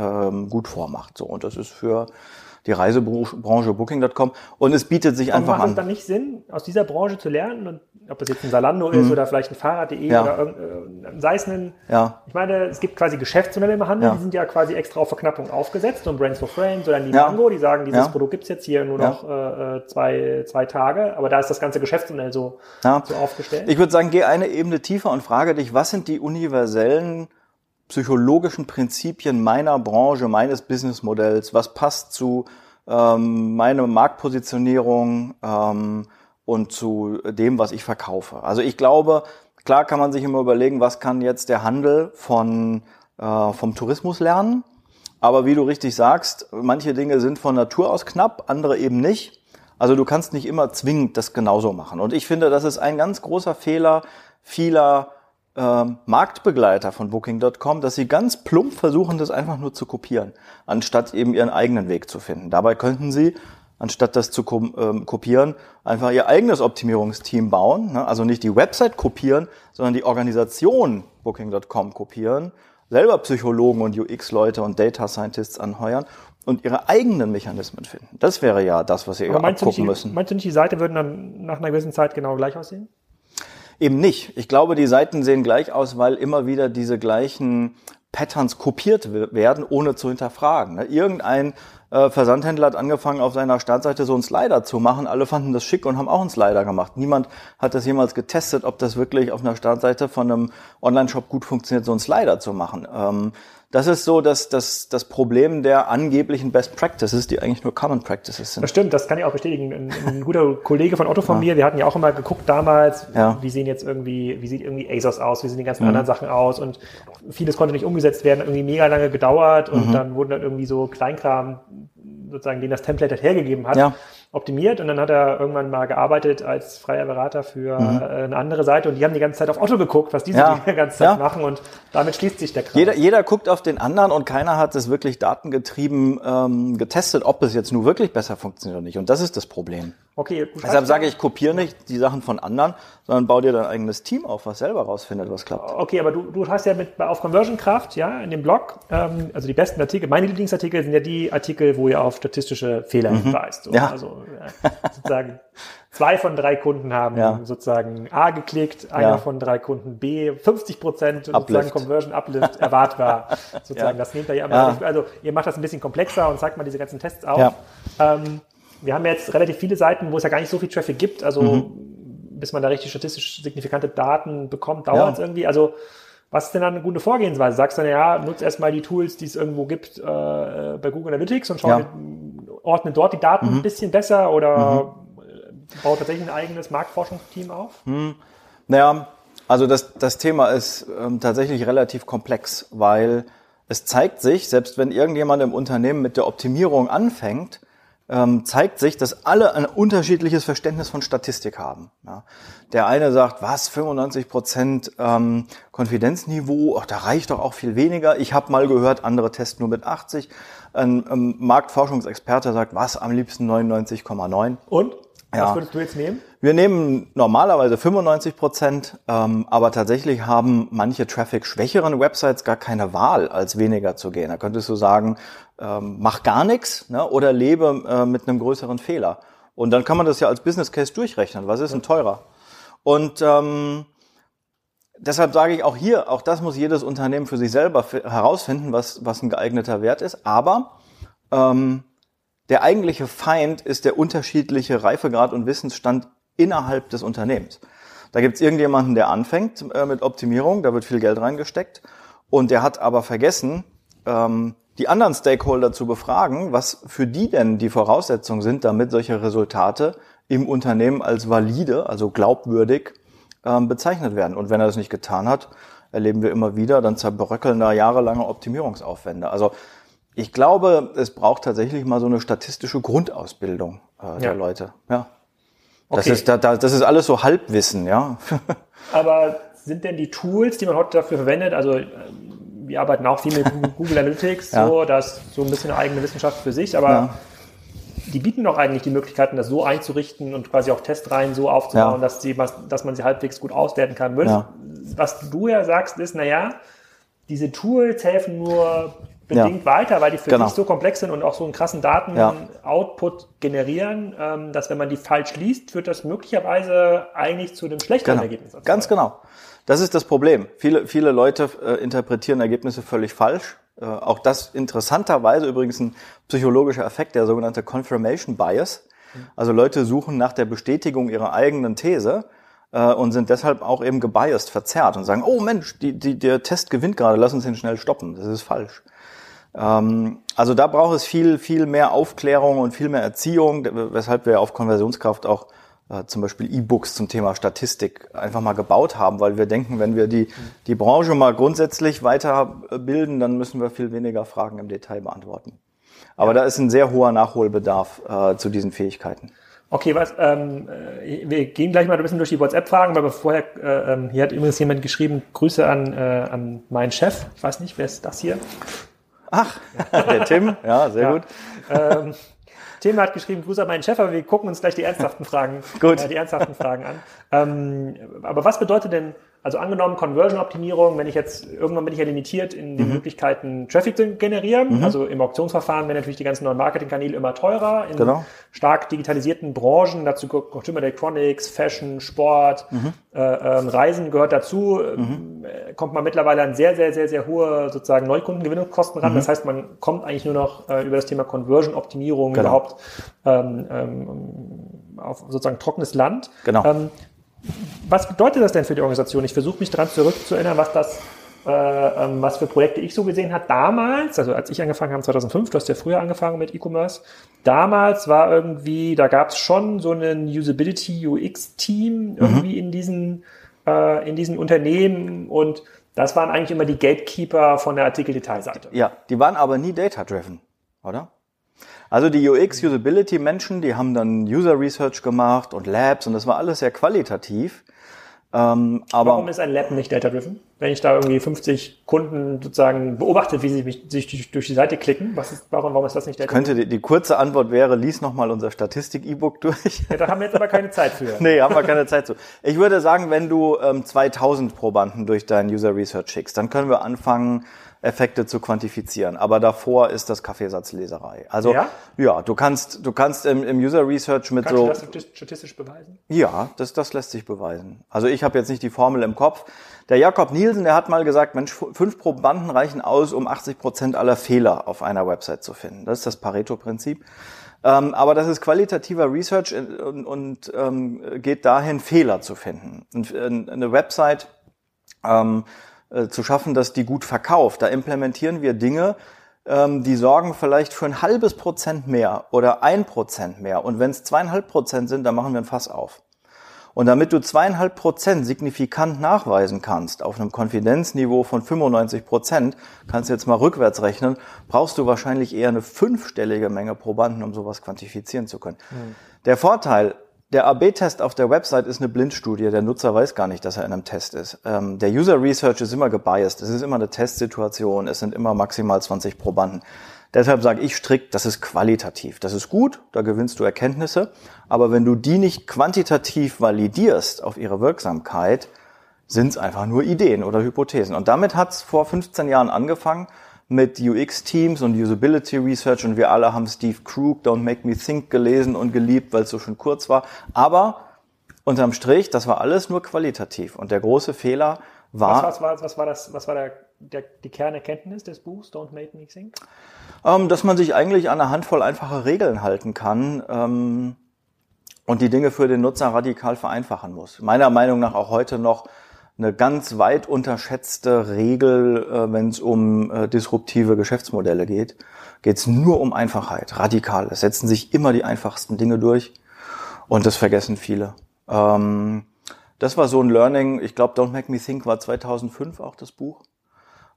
[SPEAKER 2] gut vormacht. So und das ist für die Reisebranche Booking.com und es bietet sich
[SPEAKER 1] Aber
[SPEAKER 2] einfach
[SPEAKER 1] macht es
[SPEAKER 2] an.
[SPEAKER 1] dann nicht Sinn, aus dieser Branche zu lernen? Und ob das jetzt ein Salando ist oder vielleicht ein Fahrrad.de
[SPEAKER 2] Mhm. Ja.
[SPEAKER 1] oder irgend- sei es ein...
[SPEAKER 2] Ja.
[SPEAKER 1] Ich meine, es gibt quasi Geschäftsmodelle im Handel,
[SPEAKER 2] Ja.
[SPEAKER 1] die sind ja quasi extra auf Verknappung aufgesetzt und Brands for Friends oder die. Mango, die sagen, dieses. Produkt gibt's jetzt hier nur noch äh, äh, zwei, zwei Tage, aber da ist das ganze Geschäftsmodell so, so aufgestellt.
[SPEAKER 2] Ich würde sagen, geh eine Ebene tiefer und frage dich, was sind die universellen psychologischen Prinzipien meiner Branche, meines Businessmodells? Was passt zu ähm, meiner Marktpositionierung ähm, und zu dem, was ich verkaufe? Also ich glaube, klar kann man sich immer überlegen, was kann jetzt der Handel von, äh, vom Tourismus lernen? Aber wie du richtig sagst, manche Dinge sind von Natur aus knapp, andere eben nicht. Also du kannst nicht immer zwingend das genauso machen. Und ich finde, das ist ein ganz großer Fehler vieler ähm, Marktbegleiter von Booking.com, dass sie ganz plump versuchen, das einfach nur zu kopieren, anstatt eben ihren eigenen Weg zu finden. Dabei könnten sie, anstatt das zu ähm, kopieren, einfach ihr eigenes Optimierungsteam bauen. Ne? Also nicht die Website kopieren, sondern die Organisation Booking.com kopieren, selber Psychologen und UX-Leute und Data Scientists anheuern und ihre eigenen Mechanismen finden. Das wäre ja das, was sie
[SPEAKER 1] aber nicht,
[SPEAKER 2] abgucken
[SPEAKER 1] die-
[SPEAKER 2] müssen.
[SPEAKER 1] meinst du nicht, die Seite würden dann nach einer gewissen Zeit genau gleich aussehen?
[SPEAKER 2] Eben nicht. Ich glaube, die Seiten sehen gleich aus, weil immer wieder diese gleichen Patterns kopiert werden, ohne zu hinterfragen. ne? Irgendein äh, Versandhändler hat angefangen, auf seiner Startseite so einen Slider zu machen. Alle fanden das schick und haben auch einen Slider gemacht. Niemand hat das jemals getestet, ob das wirklich auf einer Startseite von einem Online-Shop gut funktioniert, so einen Slider zu machen. Das ist so dass das, das Problem der angeblichen Best Practices, die eigentlich nur Common Practices sind.
[SPEAKER 1] Das stimmt, das kann ich auch bestätigen. Ein, ein guter Kollege von Otto von mir, wir hatten ja auch immer geguckt damals,
[SPEAKER 2] Ja.
[SPEAKER 1] wie sehen jetzt irgendwie, wie sieht irgendwie ASOS aus, wie sehen die ganzen anderen Sachen aus und vieles konnte nicht umgesetzt werden, irgendwie mega lange gedauert und dann wurden dann irgendwie so Kleinkram, sozusagen, den das Template halt hergegeben hat,
[SPEAKER 2] Ja.
[SPEAKER 1] Optimiert und dann hat er irgendwann mal gearbeitet als freier Berater für äh, eine andere Seite und die haben die ganze Zeit auf Otto geguckt, was die so
[SPEAKER 2] Ja.
[SPEAKER 1] die ganze Zeit
[SPEAKER 2] Ja.
[SPEAKER 1] machen und damit schließt sich der Kreis.
[SPEAKER 2] Jeder, jeder guckt auf den anderen und keiner hat es wirklich datengetrieben ähm, getestet, ob es jetzt nur wirklich besser funktioniert oder nicht. Und das ist das Problem.
[SPEAKER 1] Okay, du
[SPEAKER 2] Deshalb sage ich, kopiere nicht die Sachen von anderen, sondern bau dir dein eigenes Team auf, was selber rausfindet, was klappt.
[SPEAKER 1] Okay, aber du, du hast ja mit auf Conversion Kraft, ja, in dem Blog, ähm, also die besten Artikel, meine Lieblingsartikel sind ja die Artikel, wo ihr auf statistische Fehler hinweist. So,
[SPEAKER 2] Mhm. Ja.
[SPEAKER 1] Also äh, sozusagen zwei von drei Kunden haben
[SPEAKER 2] Ja.
[SPEAKER 1] sozusagen A geklickt, einer
[SPEAKER 2] Ja.
[SPEAKER 1] von drei Kunden B, 50 Prozent sozusagen. Conversion Uplift erwartbar. Sozusagen, das nehmt ihr ja immer. Also ihr macht das ein bisschen komplexer und zeigt mal diese ganzen Tests auf. Ähm, wir haben jetzt relativ viele Seiten, wo es ja gar nicht so viel Traffic gibt. Also
[SPEAKER 2] Mhm.
[SPEAKER 1] bis man da richtig statistisch signifikante Daten bekommt, dauert es
[SPEAKER 2] Ja.
[SPEAKER 1] irgendwie. Also was ist denn dann eine gute Vorgehensweise? Sagst du, na ja, nutz erstmal die Tools, die es irgendwo gibt äh, bei Google Analytics und schau,
[SPEAKER 2] Ja. Mhm.
[SPEAKER 1] ordne dort die Daten ein bisschen besser oder äh, baut tatsächlich ein eigenes Marktforschungsteam auf?
[SPEAKER 2] Naja, also das, das Thema ist ähm, tatsächlich relativ komplex, weil es zeigt sich, selbst wenn irgendjemand im Unternehmen mit der Optimierung anfängt, ähm, zeigt sich, dass alle ein unterschiedliches Verständnis von Statistik haben. Ja. Der eine sagt, was, 95 Prozent ähm, Konfidenzniveau, ach, da reicht doch auch viel weniger. Ich habe mal gehört, andere testen nur mit 80. Ein ähm, Marktforschungsexperte sagt, was, am liebsten 99,9.
[SPEAKER 1] Und?
[SPEAKER 2] Ja.
[SPEAKER 1] Was würdest du jetzt nehmen?
[SPEAKER 2] Wir nehmen normalerweise 95 Prozent, ähm, aber tatsächlich haben manche Traffic-schwächeren Websites gar keine Wahl, als weniger zu gehen. Da könntest du sagen, ähm, mach gar nichts ne, oder lebe äh, mit einem größeren Fehler. Und dann kann man das ja als Business Case durchrechnen. Was ist denn teurer? Und ähm, deshalb sage ich auch hier, auch das muss jedes Unternehmen für sich selber herausfinden, was, was ein geeigneter Wert ist. Aber ähm, Der eigentliche Feind ist der unterschiedliche Reifegrad und Wissensstand innerhalb des Unternehmens. Da gibt's irgendjemanden, der anfängt äh, mit Optimierung, da wird viel Geld reingesteckt und der hat aber vergessen, ähm, die anderen Stakeholder zu befragen, was für die denn die Voraussetzungen sind, damit solche Resultate im Unternehmen als valide, also glaubwürdig ähm, bezeichnet werden. Und wenn er das nicht getan hat, erleben wir immer wieder, dann zerbröckeln da jahrelange Optimierungsaufwände. Also ich glaube, es braucht tatsächlich mal so eine statistische Grundausbildung äh, der ja. Leute. Ja. Das, okay. ist, da, das ist alles so Halbwissen, ja.
[SPEAKER 1] Aber sind denn die Tools, die man heute dafür verwendet, also äh, wir arbeiten auch viel mit Google Analytics, ja. so, das so ein bisschen eine eigene Wissenschaft für sich, aber ja. die bieten doch eigentlich die Möglichkeiten, das so einzurichten und quasi auch Testreihen so aufzubauen, ja. dass, die, dass man sie halbwegs gut auswerten kann. Was du ja sagst, ist, naja, diese Tools helfen nur bedingt ja. weiter, weil die für genau. dich so komplex sind und auch so einen krassen Daten-Output ja. generieren, ähm, dass wenn man die falsch liest, führt das möglicherweise eigentlich zu einem schlechteren
[SPEAKER 2] genau.
[SPEAKER 1] Ergebnis.
[SPEAKER 2] Ganz genau. Das ist das Problem. Viele, viele Leute äh, interpretieren Ergebnisse völlig falsch. Äh, auch das interessanterweise übrigens ein psychologischer Effekt, der sogenannte Confirmation Bias. Also Leute suchen nach der Bestätigung ihrer eigenen These äh, und sind deshalb auch eben gebiased, verzerrt und sagen, oh Mensch, die, die, der Test gewinnt gerade, lass uns ihn schnell stoppen. Das ist falsch. Ähm, also da braucht es viel, viel mehr Aufklärung und viel mehr Erziehung, weshalb wir auf Konversionskraft auch äh, zum Beispiel E-Books zum Thema Statistik einfach mal gebaut haben, weil wir denken, wenn wir die, die Branche mal grundsätzlich weiterbilden, dann müssen wir viel weniger Fragen im Detail beantworten. Aber ja. da ist ein sehr hoher Nachholbedarf äh, zu diesen Fähigkeiten.
[SPEAKER 1] Okay, was, ähm, äh, wir gehen gleich mal ein bisschen durch die WhatsApp-Fragen, weil vorher, äh, ähm, hier hat übrigens jemand geschrieben, Grüße an, äh, an meinen Chef. Ich weiß nicht, wer ist das hier?
[SPEAKER 2] Ach, der Tim, ja, sehr ja. gut. Ähm,
[SPEAKER 1] Tim hat geschrieben, Grüße an meinen Chef, aber wir gucken uns gleich die ernsthaften Fragen, gut. Äh, die ernsthaften Fragen an. Ähm, aber was bedeutet denn also angenommen Conversion-Optimierung, wenn ich jetzt, irgendwann bin ich ja limitiert in den mhm. Möglichkeiten, Traffic zu generieren. Mhm. Also im Auktionsverfahren werden natürlich die ganzen neuen Marketingkanäle immer teurer. In genau. stark digitalisierten Branchen, dazu Consumer Electronics, Fashion, Sport, mhm. äh, äh, Reisen gehört dazu, mhm. äh, kommt man mittlerweile an sehr, sehr, sehr, sehr hohe sozusagen Neukundengewinnungskosten ran. Mhm. Das heißt, man kommt eigentlich nur noch äh, über das Thema Conversion-Optimierung genau. überhaupt ähm, ähm, auf sozusagen trockenes Land.
[SPEAKER 2] Genau. Ähm,
[SPEAKER 1] was bedeutet das denn für die Organisation? Ich versuche mich daran zurückzuerinnern, was das, äh, ähm, was für Projekte ich so gesehen habe damals, also als ich angefangen habe 2005, du hast ja früher angefangen mit E-Commerce. Damals war irgendwie, da gab es schon so ein Usability UX Team irgendwie mhm. in diesen äh, in diesen Unternehmen und das waren eigentlich immer die Gatekeeper von der Artikeldetailseite.
[SPEAKER 2] Ja, die waren aber nie data driven, oder? Also die UX-Usability-Menschen, die haben dann User Research gemacht und Labs und das war alles sehr qualitativ.
[SPEAKER 1] Ähm, aber Warum ist ein Lab nicht data-driven? Wenn ich da irgendwie 50 Kunden sozusagen beobachte, wie sie mich, sich durch die Seite klicken, was ist, warum, warum ist das nicht
[SPEAKER 2] data-driven? Könnte die, die, kurze Antwort wäre, lies nochmal unser Statistik-E-Book durch.
[SPEAKER 1] Ja, da haben wir jetzt aber keine Zeit für.
[SPEAKER 2] nee, haben wir keine Zeit zu. Ich würde sagen, wenn du ähm, 2000 Probanden durch dein User Research schickst, dann können wir anfangen, Effekte zu quantifizieren. Aber davor ist das Kaffeesatzleserei. Also ja, ja du kannst du kannst im, im User Research mit kannst so.
[SPEAKER 1] Kannst du das statistisch beweisen?
[SPEAKER 2] Ja, das das lässt sich beweisen. Also ich habe jetzt nicht die Formel im Kopf. Der Jakob Nielsen, der hat mal gesagt, Mensch, fünf Probanden reichen aus, um 80 Prozent aller Fehler auf einer Website zu finden. Das ist das Pareto-Prinzip. Ähm, aber das ist qualitativer Research und, und ähm, geht dahin, Fehler zu finden. Und, äh, eine Website ähm, äh, zu schaffen, dass die gut verkauft. Da implementieren wir Dinge, ähm, die sorgen vielleicht für ein halbes Prozent mehr oder ein Prozent mehr. Und wenn es zweieinhalb Prozent sind, dann machen wir ein Fass auf. Und damit du zweieinhalb Prozent signifikant nachweisen kannst, auf einem Konfidenzniveau von 95 Prozent, kannst du jetzt mal rückwärts rechnen, brauchst du wahrscheinlich eher eine fünfstellige Menge Probanden, um sowas quantifizieren zu können. Mhm. Der Vorteil der AB-Test auf der Website ist eine Blindstudie. Der Nutzer weiß gar nicht, dass er in einem Test ist. Ähm, der User Research ist immer gebiased. Es ist immer eine Testsituation. Es sind immer maximal 20 Probanden. Deshalb sage ich strikt, das ist qualitativ. Das ist gut, da gewinnst du Erkenntnisse. Aber wenn du die nicht quantitativ validierst auf ihre Wirksamkeit, sind es einfach nur Ideen oder Hypothesen. Und damit hat es vor 15 Jahren angefangen mit UX-Teams und Usability Research und wir alle haben Steve Krug, Don't Make Me Think gelesen und geliebt, weil es so schön kurz war. Aber unterm Strich, das war alles nur qualitativ. Und der große Fehler war.
[SPEAKER 1] Was, was, war, was war das, was war der, der, die Kernerkenntnis des Buchs, Don't Make Me Think?
[SPEAKER 2] Ähm, dass man sich eigentlich an einer Handvoll einfache Regeln halten kann ähm, und die Dinge für den Nutzer radikal vereinfachen muss. Meiner Meinung nach auch heute noch eine ganz weit unterschätzte Regel, äh, wenn es um äh, disruptive Geschäftsmodelle geht. Geht es nur um Einfachheit, radikal. Es setzen sich immer die einfachsten Dinge durch und das vergessen viele. Ähm, das war so ein Learning. Ich glaube, Don't Make Me Think war 2005 auch das Buch.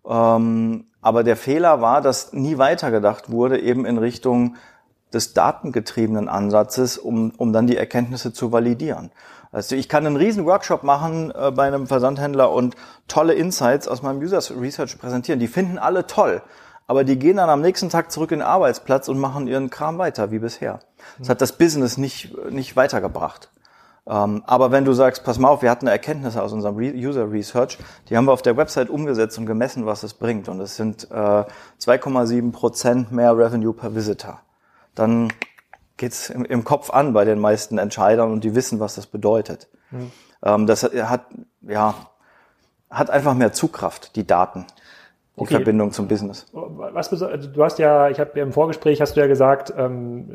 [SPEAKER 2] Ähm, aber der Fehler war, dass nie weitergedacht wurde, eben in Richtung des datengetriebenen Ansatzes, um, um dann die Erkenntnisse zu validieren. Also ich kann einen riesen Workshop machen äh, bei einem Versandhändler und tolle Insights aus meinem User Research präsentieren. Die finden alle toll. Aber die gehen dann am nächsten Tag zurück in den Arbeitsplatz und machen ihren Kram weiter, wie bisher. Das hat das Business nicht, nicht weitergebracht. Ähm, aber wenn du sagst, pass mal auf, wir hatten Erkenntnisse aus unserem Re User Research, die haben wir auf der Website umgesetzt und gemessen, was es bringt. Und es sind äh, 2,7 Prozent mehr Revenue per Visitor. Dann geht's im, im Kopf an bei den meisten Entscheidern und die wissen, was das bedeutet. Mhm. Ähm, das hat, ja, hat einfach mehr Zugkraft, die Daten. Die okay. Verbindung zum Business.
[SPEAKER 1] Was, also du hast ja, ich habe im Vorgespräch hast du ja gesagt, ähm,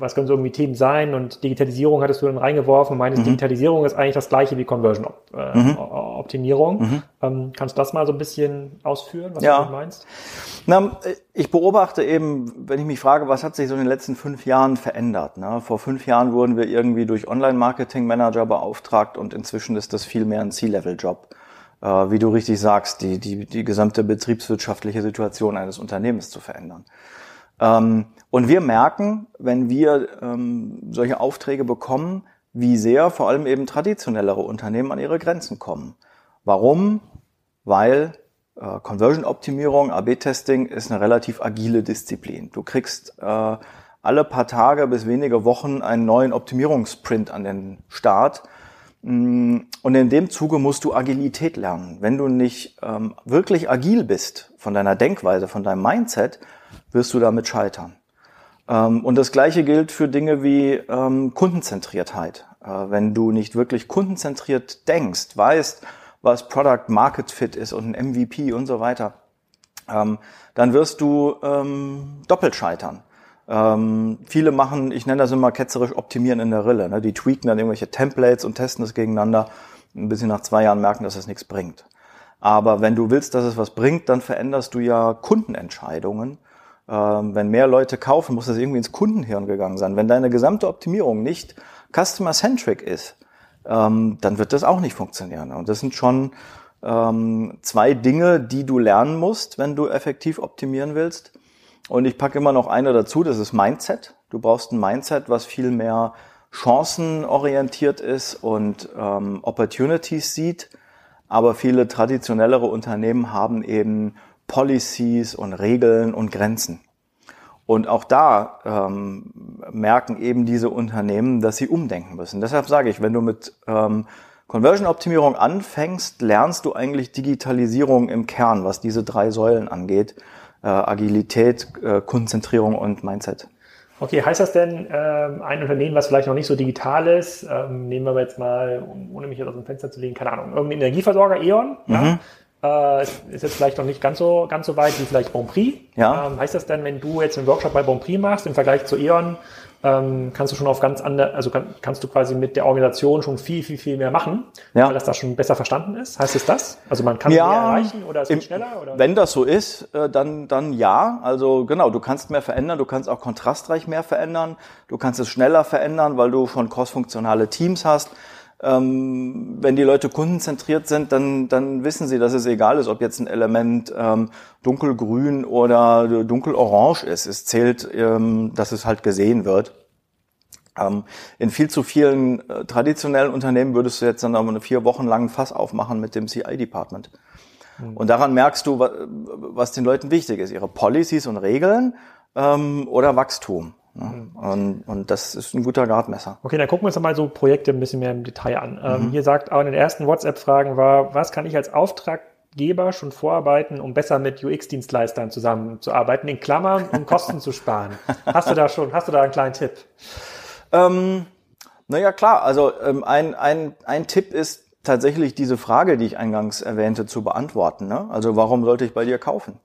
[SPEAKER 1] was können so irgendwie Themen sein und Digitalisierung hattest du dann reingeworfen und meinst, mhm. Digitalisierung ist eigentlich das gleiche wie Conversion-Optimierung. Äh, mhm. mhm. ähm, kannst du das mal so ein bisschen ausführen, was
[SPEAKER 2] ja.
[SPEAKER 1] du meinst?
[SPEAKER 2] Na, ich beobachte eben, wenn ich mich frage, was hat sich so in den letzten fünf Jahren verändert? Ne? Vor fünf Jahren wurden wir irgendwie durch Online-Marketing-Manager beauftragt und inzwischen ist das viel mehr ein C-Level-Job wie du richtig sagst, die, die, die gesamte betriebswirtschaftliche Situation eines Unternehmens zu verändern. Ähm, und wir merken, wenn wir ähm, solche Aufträge bekommen, wie sehr vor allem eben traditionellere Unternehmen an ihre Grenzen kommen. Warum? Weil äh, Conversion-Optimierung, AB-Testing ist eine relativ agile Disziplin. Du kriegst äh, alle paar Tage bis wenige Wochen einen neuen Optimierungsprint an den Start und in dem Zuge musst du Agilität lernen. Wenn du nicht ähm, wirklich agil bist von deiner Denkweise, von deinem Mindset, wirst du damit scheitern. Ähm, und das Gleiche gilt für Dinge wie ähm, Kundenzentriertheit. Äh, wenn du nicht wirklich kundenzentriert denkst, weißt, was Product Market Fit ist und ein MVP und so weiter, ähm, dann wirst du ähm, doppelt scheitern. Ähm, viele machen, ich nenne das immer ketzerisch optimieren in der Rille. Ne? Die tweaken dann irgendwelche Templates und testen das gegeneinander, bis sie nach zwei Jahren merken, dass es nichts bringt. Aber wenn du willst, dass es was bringt, dann veränderst du ja Kundenentscheidungen. Ähm, wenn mehr Leute kaufen, muss das irgendwie ins Kundenhirn gegangen sein. Wenn deine gesamte Optimierung nicht customer-centric ist, ähm, dann wird das auch nicht funktionieren. Und das sind schon ähm, zwei Dinge, die du lernen musst, wenn du effektiv optimieren willst. Und ich packe immer noch eine dazu, das ist Mindset. Du brauchst ein Mindset, was viel mehr chancenorientiert ist und ähm, Opportunities sieht. Aber viele traditionellere Unternehmen haben eben Policies und Regeln und Grenzen. Und auch da ähm, merken eben diese Unternehmen, dass sie umdenken müssen. Deshalb sage ich, wenn du mit ähm, Conversion-Optimierung anfängst, lernst du eigentlich Digitalisierung im Kern, was diese drei Säulen angeht äh, Agilität, äh, Konzentrierung und Mindset.
[SPEAKER 1] Okay, heißt das denn, ähm, ein Unternehmen, was vielleicht noch nicht so digital ist, ähm, nehmen wir jetzt mal, ohne mich jetzt aus dem Fenster zu legen, keine Ahnung, irgendein Energieversorger, E.ON, mhm. ja, äh, ist jetzt vielleicht noch nicht ganz so, ganz so weit wie vielleicht Bonprix. Ja. Ähm, heißt das denn, wenn du jetzt einen Workshop bei Bonprix machst, im Vergleich zu E.ON, ähm, kannst du schon auf ganz andere, also kann, kannst du quasi mit der Organisation schon viel, viel, viel mehr machen, ja. weil das da schon besser verstanden ist. Heißt es das? Also man kann
[SPEAKER 2] ja,
[SPEAKER 1] mehr erreichen oder es
[SPEAKER 2] geht schneller? Oder? Wenn das so ist, äh, dann, dann ja. Also genau, du kannst mehr verändern, du kannst auch kontrastreich mehr verändern, du kannst es schneller verändern, weil du schon crossfunktionale Teams hast. Ähm, wenn die Leute kundenzentriert sind, dann, dann wissen sie, dass es egal ist, ob jetzt ein Element ähm, dunkelgrün oder dunkelorange ist. Es zählt, ähm, dass es halt gesehen wird. Ähm, in viel zu vielen äh, traditionellen Unternehmen würdest du jetzt dann aber eine vier Wochen langen Fass aufmachen mit dem CI-Department. Mhm. Und daran merkst du, was den Leuten wichtig ist. Ihre Policies und Regeln ähm, oder Wachstum. Mhm. Und, und das ist ein guter Gradmesser.
[SPEAKER 1] Okay, dann gucken wir uns mal so Projekte ein bisschen mehr im Detail an. Ähm, mhm. Hier sagt auch in den ersten WhatsApp-Fragen war, was kann ich als Auftraggeber schon vorarbeiten, um besser mit UX-Dienstleistern zusammenzuarbeiten, in Klammern, um Kosten zu sparen? Hast du da schon, hast du da einen kleinen Tipp?
[SPEAKER 2] Ähm, naja, klar, also ähm, ein, ein, ein Tipp ist tatsächlich diese Frage, die ich eingangs erwähnte, zu beantworten. Ne? Also warum sollte ich bei dir kaufen?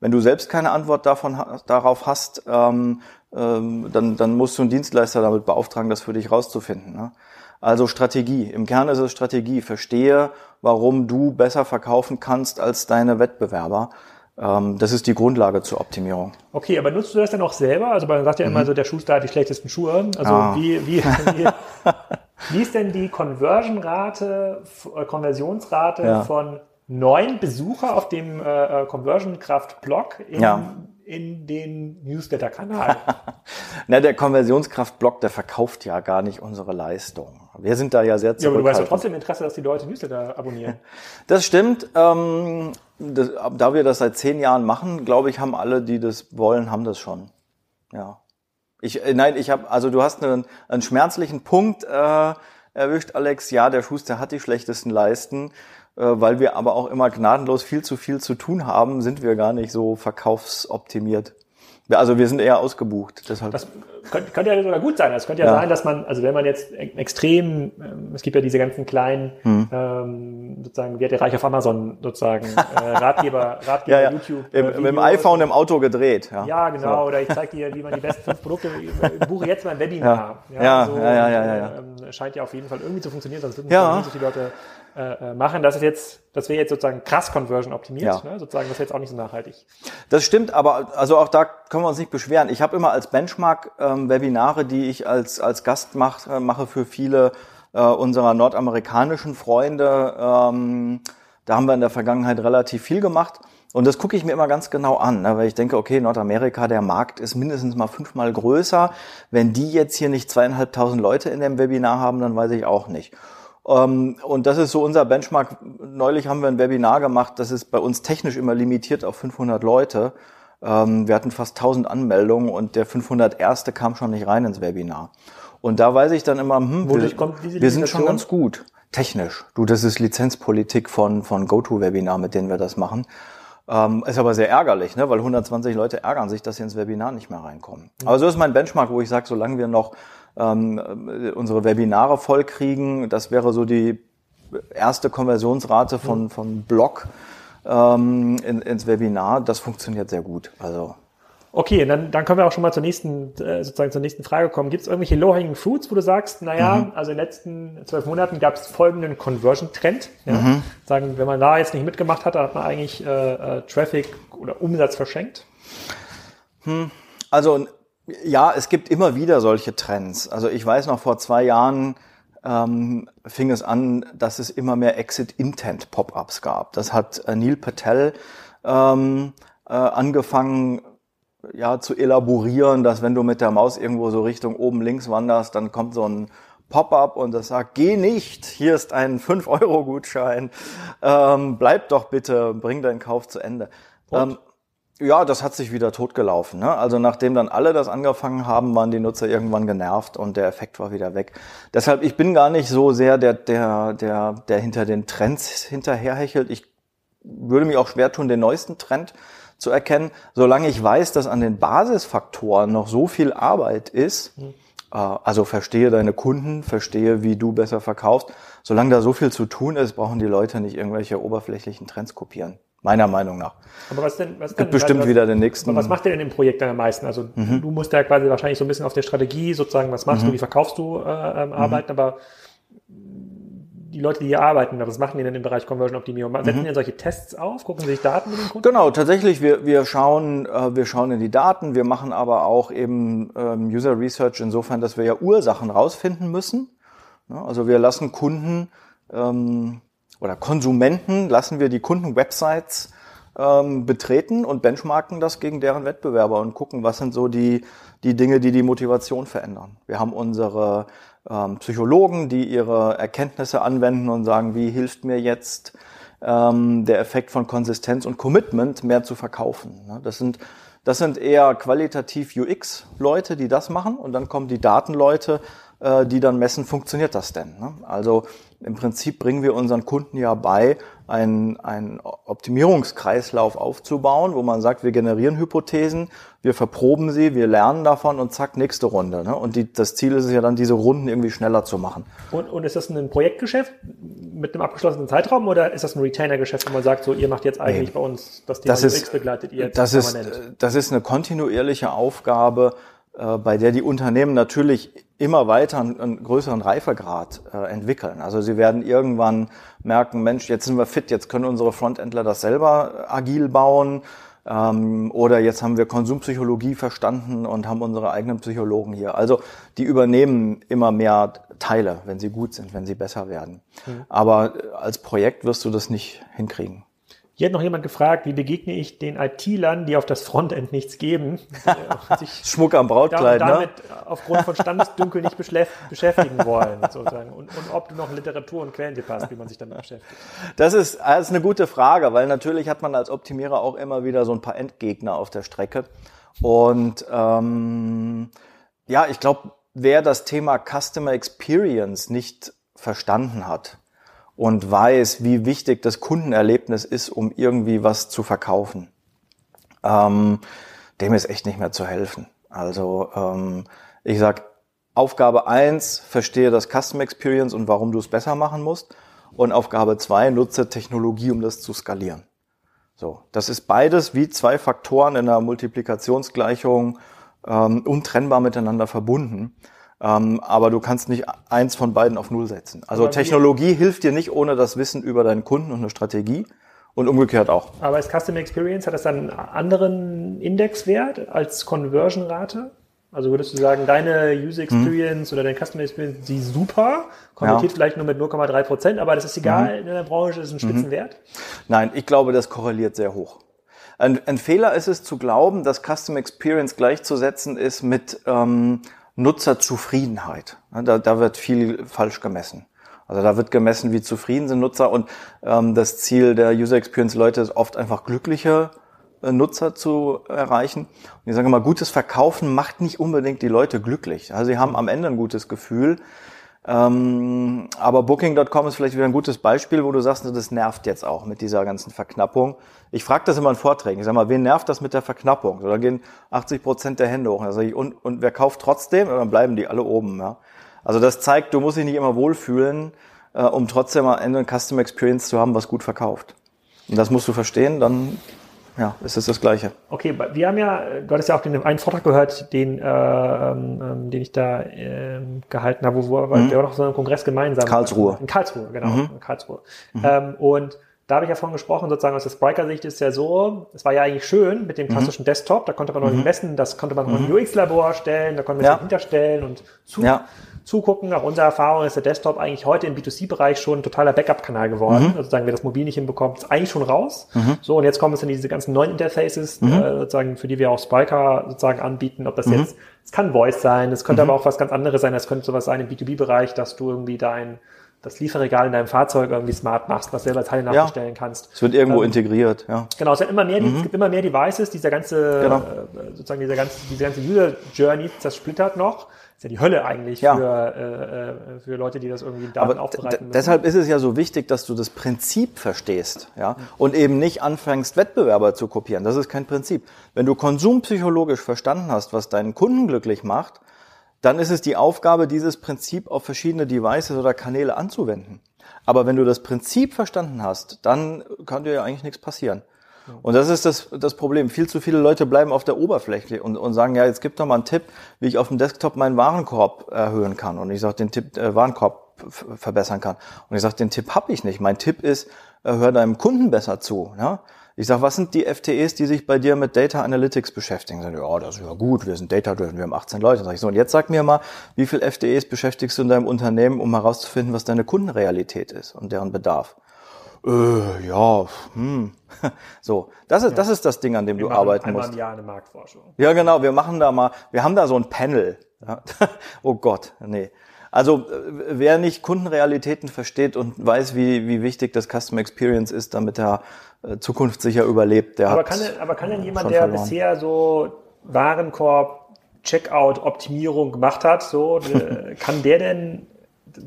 [SPEAKER 2] Wenn du selbst keine Antwort davon darauf hast, ähm, ähm, dann, dann musst du einen Dienstleister damit beauftragen, das für dich rauszufinden. Ne? Also Strategie. Im Kern ist es Strategie. Verstehe, warum du besser verkaufen kannst als deine Wettbewerber. Ähm, das ist die Grundlage zur Optimierung.
[SPEAKER 1] Okay, aber nutzt du das denn auch selber? Also man sagt ja immer mhm. so, der Schuster hat die schlechtesten Schuhe. Also ah. wie, wie, wie, wie ist denn die Conversion-Rate, äh, Konversionsrate ja. von neun Besucher auf dem äh, äh Conversion Kraft Blog in, ja. In den Newsletter-Kanal?
[SPEAKER 2] Na, der Konversionskraft-Blog, der verkauft ja gar nicht unsere Leistung. Wir sind da ja sehr
[SPEAKER 1] Ja, aber du hast ja trotzdem Interesse, dass die Leute Newsletter abonnieren.
[SPEAKER 2] Das stimmt. Ähm, das, da wir das seit zehn Jahren machen, glaube ich, haben alle, die das wollen, haben das schon. Ja. Ich, äh, nein, ich habe, also du hast einen, einen schmerzlichen Punkt äh, erwischt, Alex. Ja, der Schuster hat die schlechtesten Leisten. Äh, weil wir aber auch immer gnadenlos viel zu viel zu tun haben, sind wir gar nicht so verkaufsoptimiert. Also wir sind eher ausgebucht.
[SPEAKER 1] Deshalb. Das könnte, könnte ja sogar gut sein. Es könnte ja, ja, sein, dass man, also wenn man jetzt extrem, ähm, es gibt ja diese ganzen kleinen, hm. ähm, sozusagen, wie hat der Reich auf Amazon sozusagen, äh, Ratgeber, Ratgeber
[SPEAKER 2] ja, ja. YouTube. Äh, Im, mit dem iPhone im Auto gedreht.
[SPEAKER 1] Ja, ja genau. So. Oder ich zeige dir, wie man die besten fünf Produkte, buche jetzt mein Webinar.
[SPEAKER 2] Ja, ja, so, ja, ja, ja, ja.
[SPEAKER 1] Ähm, scheint ja auf jeden Fall irgendwie zu funktionieren, sonst würden ja. nicht so viele Leute äh, äh, machen. Das ist jetzt, das wäre jetzt sozusagen krass Conversion optimiert, ja. ne? sozusagen, das ist jetzt auch nicht so nachhaltig.
[SPEAKER 2] Das stimmt, aber also auch da können wir uns nicht beschweren. Ich habe immer als Benchmark ähm, Webinare, die ich als als Gast mach, äh, mache für viele äh, unserer nordamerikanischen Freunde. Ähm, da haben wir in der Vergangenheit relativ viel gemacht. Und das gucke ich mir immer ganz genau an, ne, weil ich denke, okay, Nordamerika, der Markt ist mindestens mal fünfmal größer. Wenn die jetzt hier nicht zweieinhalbtausend Leute in dem Webinar haben, dann weiß ich auch nicht. Ähm, und das ist so unser Benchmark. Neulich haben wir ein Webinar gemacht, das ist bei uns technisch immer limitiert auf 500 Leute. Ähm, wir hatten fast 1000 Anmeldungen und der 501. kam schon nicht rein ins Webinar. Und da weiß ich dann immer, hm, wir, wir sind schon ganz gut. Technisch. Du, das ist Lizenzpolitik von, von GoToWebinar, mit denen wir das machen. Ähm, ist aber sehr ärgerlich, ne? weil 120 Leute ärgern sich, dass sie ins Webinar nicht mehr reinkommen. Mhm. Aber so ist mein Benchmark, wo ich sage, solange wir noch ähm, unsere Webinare vollkriegen. Das wäre so die erste Konversionsrate von, von Blog ähm, in, ins Webinar. Das funktioniert sehr gut. Also
[SPEAKER 1] Okay, dann, dann können wir auch schon mal zur nächsten, äh, sozusagen zur nächsten Frage kommen. Gibt es irgendwelche Low-Hanging Fruits, wo du sagst, naja, mhm. also in den letzten zwölf Monaten gab es folgenden Conversion-Trend. Ja? Mhm. Sagen, wenn man da jetzt nicht mitgemacht hat, dann hat man eigentlich äh, äh, Traffic oder Umsatz verschenkt.
[SPEAKER 2] Hm. Also ja, es gibt immer wieder solche Trends. Also ich weiß noch, vor zwei Jahren ähm, fing es an, dass es immer mehr Exit-Intent-Pop-ups gab. Das hat äh, Neil Patel ähm, äh, angefangen ja, zu elaborieren, dass wenn du mit der Maus irgendwo so Richtung oben links wanderst, dann kommt so ein Pop-up und das sagt, geh nicht, hier ist ein 5-Euro-Gutschein, ähm, bleib doch bitte, bring deinen Kauf zu Ende. Ähm, ja, das hat sich wieder totgelaufen. Ne? Also nachdem dann alle das angefangen haben, waren die Nutzer irgendwann genervt und der Effekt war wieder weg. Deshalb, ich bin gar nicht so sehr der, der, der, der hinter den Trends hinterherhechelt. Ich würde mich auch schwer tun, den neuesten Trend zu erkennen, solange ich weiß, dass an den Basisfaktoren noch so viel Arbeit ist. Mhm. Also verstehe deine Kunden, verstehe, wie du besser verkaufst. Solange da so viel zu tun ist, brauchen die Leute nicht irgendwelche oberflächlichen Trends kopieren. Meiner Meinung nach.
[SPEAKER 1] Aber was denn, was
[SPEAKER 2] Gibt bestimmt was, wieder den nächsten.
[SPEAKER 1] Was macht ihr denn im Projekt dann am meisten? Also mhm. du musst ja quasi wahrscheinlich so ein bisschen auf der Strategie sozusagen, was machst mhm. du, wie verkaufst du äh, ähm, mhm. arbeiten, aber die Leute, die hier arbeiten, was machen die denn im Bereich Conversion Optimierung? Setzen mhm. die solche Tests auf? Gucken sie sich Daten mit den Kunden?
[SPEAKER 2] Genau, tatsächlich, wir, wir schauen, äh, wir schauen in die Daten, wir machen aber auch eben ähm, User Research insofern, dass wir ja Ursachen rausfinden müssen. Ja, also wir lassen Kunden ähm, oder Konsumenten lassen wir die Kundenwebsites ähm, betreten und benchmarken das gegen deren Wettbewerber und gucken, was sind so die, die Dinge, die die Motivation verändern. Wir haben unsere ähm, Psychologen, die ihre Erkenntnisse anwenden und sagen, wie hilft mir jetzt ähm, der Effekt von Konsistenz und Commitment mehr zu verkaufen. Ne? Das sind das sind eher qualitativ UX-Leute, die das machen und dann kommen die Datenleute, äh, die dann messen, funktioniert das denn? Ne? Also im Prinzip bringen wir unseren Kunden ja bei, einen, einen Optimierungskreislauf aufzubauen, wo man sagt, wir generieren Hypothesen, wir verproben sie, wir lernen davon und zack, nächste Runde. Ne? Und die, das Ziel ist es ja dann, diese Runden irgendwie schneller zu machen.
[SPEAKER 1] Und, und ist das ein Projektgeschäft? mit einem abgeschlossenen Zeitraum oder ist das ein Retainer-Geschäft, wo man sagt, so ihr macht jetzt eigentlich nee. bei uns
[SPEAKER 2] das Thema das UX begleitet ihr das permanent? Ist, das ist eine kontinuierliche Aufgabe, bei der die Unternehmen natürlich immer weiter einen, größeren Reifegrad äh, entwickeln. Also sie werden irgendwann merken, Mensch, jetzt sind wir fit, jetzt können unsere Frontendler das selber agil bauen. Ähm, oder jetzt haben wir Konsumpsychologie verstanden und haben unsere eigenen Psychologen hier. Also die übernehmen immer mehr Teile, wenn sie gut sind, wenn sie besser werden. Mhm. Aber als Projekt wirst du das nicht hinkriegen.
[SPEAKER 1] Hier hat noch jemand gefragt, wie begegne ich den IT-Lern, die auf das Frontend nichts geben?
[SPEAKER 2] Schmuck am Brautkleid,
[SPEAKER 1] da, damit ne? aufgrund von Standesdünkel nicht beschäftigen wollen, sozusagen. Und, und, ob du noch Literatur und Quellentipp hast, wie man sich damit beschäftigt.
[SPEAKER 2] Das ist, das ist eine gute Frage, weil natürlich hat man als Optimierer auch immer wieder so ein paar Endgegner auf der Strecke. Und ähm, ja, ich glaube, wer das Thema Customer Experience nicht verstanden hat, und weiß, wie wichtig das Kundenerlebnis ist, um irgendwie was zu verkaufen, ähm, dem ist echt nicht mehr zu helfen. Also ähm, ich sag Aufgabe eins verstehe das Custom Experience und warum du es besser machen musst. Und Aufgabe zwei nutze Technologie, um das zu skalieren. So, das ist beides wie zwei Faktoren in einer Multiplikationsgleichung ähm, untrennbar miteinander verbunden. Ähm, aber du kannst nicht eins von beiden auf Null setzen. Also Technologie hilft dir nicht ohne das Wissen über deinen Kunden und eine Strategie. Und umgekehrt auch.
[SPEAKER 1] Aber ist Customer Experience, hat das dann einen anderen Indexwert als Conversion-Rate? Also würdest du sagen, deine User mhm. Experience mhm. oder deine Customer Experience, die super, konvertiert ja. vielleicht nur mit 0,3 Prozent, aber das ist egal mhm. in der Branche, ist ein mhm. Spitzenwert?
[SPEAKER 2] Nein, ich glaube, das korreliert sehr hoch. Ein, ein, Fehler ist es zu glauben, dass Customer Experience gleichzusetzen ist mit ähm, Nutzerzufriedenheit. Da, da wird viel falsch gemessen. Also da wird gemessen, wie zufrieden sind Nutzer und ähm, das Ziel der User Experience Leute ist oft einfach glückliche äh, Nutzer zu erreichen. Und ich sage mal, gutes Verkaufen macht nicht unbedingt die Leute glücklich. Also sie haben am Ende ein gutes Gefühl, ähm, aber Booking.com ist vielleicht wieder ein gutes Beispiel, wo du sagst, das nervt jetzt auch mit dieser ganzen Verknappung. Ich frage das immer in Vorträgen. Ich sag mal, wen nervt das mit der Verknappung? So, da gehen 80 Prozent der Hände hoch. Und, ich, und, und wer kauft trotzdem? Und dann bleiben die alle oben. Ja? Also das zeigt, du musst dich nicht immer wohlfühlen, äh, um trotzdem am Ende ein Customer Experience zu haben, was gut verkauft. Und das musst du verstehen, dann ja, es ist das Gleiche.
[SPEAKER 1] Okay, wir haben ja, du hattest ja auch den einen Vortrag gehört, den, äh, ähm, den ich da äh, gehalten habe, wo, wo mhm. wir auch noch so einen Kongress gemeinsam.
[SPEAKER 2] Karlsruhe.
[SPEAKER 1] In Karlsruhe, genau, mhm. in Karlsruhe. Mhm. Ähm, und da habe ich ja vorhin gesprochen, sozusagen aus der Spriker-Sicht ist ja so, es war ja eigentlich schön mit dem mhm. klassischen Desktop, da konnte man noch mhm. messen, das konnte man noch mhm. ein UX-Labor stellen, da konnte man ja. sich hinterstellen und zu, ja zugucken. Nach unserer Erfahrung ist der Desktop eigentlich heute im B2C-Bereich schon ein totaler Backup-Kanal geworden. Mhm. Also sagen wir das mobil nicht hinbekommt, ist eigentlich schon raus. Mhm. So, und jetzt kommen es in diese ganzen neuen Interfaces, mhm. äh, sozusagen, für die wir auch Spiker sozusagen anbieten, ob das mhm. jetzt, es kann Voice sein, es könnte mhm. aber auch was ganz anderes sein, es könnte sowas sein im B2B-Bereich, dass du irgendwie dein das Lieferregal in deinem Fahrzeug irgendwie smart machst, was selber Teile nachbestellen ja. kannst.
[SPEAKER 2] Es wird irgendwo ähm, integriert, ja.
[SPEAKER 1] Genau, es, immer mehr, mhm. es gibt immer mehr Devices, dieser ganze, genau. äh, sozusagen dieser ganze, diese ganze User Journey zersplittert noch ist ja die Hölle eigentlich ja. für, äh, äh, für Leute, die das irgendwie Daten Aber aufbereiten müssen.
[SPEAKER 2] Deshalb ist es ja so wichtig, dass du das Prinzip verstehst, ja, und eben nicht anfängst, Wettbewerber zu kopieren. Das ist kein Prinzip. Wenn du konsumpsychologisch verstanden hast, was deinen Kunden glücklich macht, dann ist es die Aufgabe, dieses Prinzip auf verschiedene Devices oder Kanäle anzuwenden. Aber wenn du das Prinzip verstanden hast, dann kann dir ja eigentlich nichts passieren. Und das ist das, das Problem. Viel zu viele Leute bleiben auf der Oberfläche und, und sagen, ja, jetzt gib doch mal einen Tipp, wie ich auf dem Desktop meinen Warenkorb erhöhen kann. Und ich sage, den Tipp äh, Warenkorb verbessern kann. Und ich sage, den Tipp habe ich nicht. Mein Tipp ist, äh, hör deinem Kunden besser zu. Ja? Ich sage, was sind die FTEs, die sich bei dir mit Data Analytics beschäftigen? Sagen, ja, das ist ja gut, wir sind Data-driven, wir haben 18 Leute. Sag ich so, und jetzt sag mir mal, wie viel FTEs beschäftigst du in deinem Unternehmen, um herauszufinden, was deine Kundenrealität ist und deren Bedarf? Äh, ja, hm. So, das ist, ja. das ist das Ding, an dem wir du arbeiten musst. Wir
[SPEAKER 1] Jahr eine Marktforschung.
[SPEAKER 2] Ja, genau. Wir machen da mal, wir haben da so ein Panel. Ja. oh Gott, nee. Also, äh, wer nicht Kundenrealitäten versteht und weiß, wie, wie wichtig das Customer Experience ist, damit er äh, zukunftssicher überlebt, der
[SPEAKER 1] aber
[SPEAKER 2] hat
[SPEAKER 1] kann, aber kann denn jemand, der verloren. bisher so Warenkorb, Checkout, Optimierung gemacht hat, so, kann der denn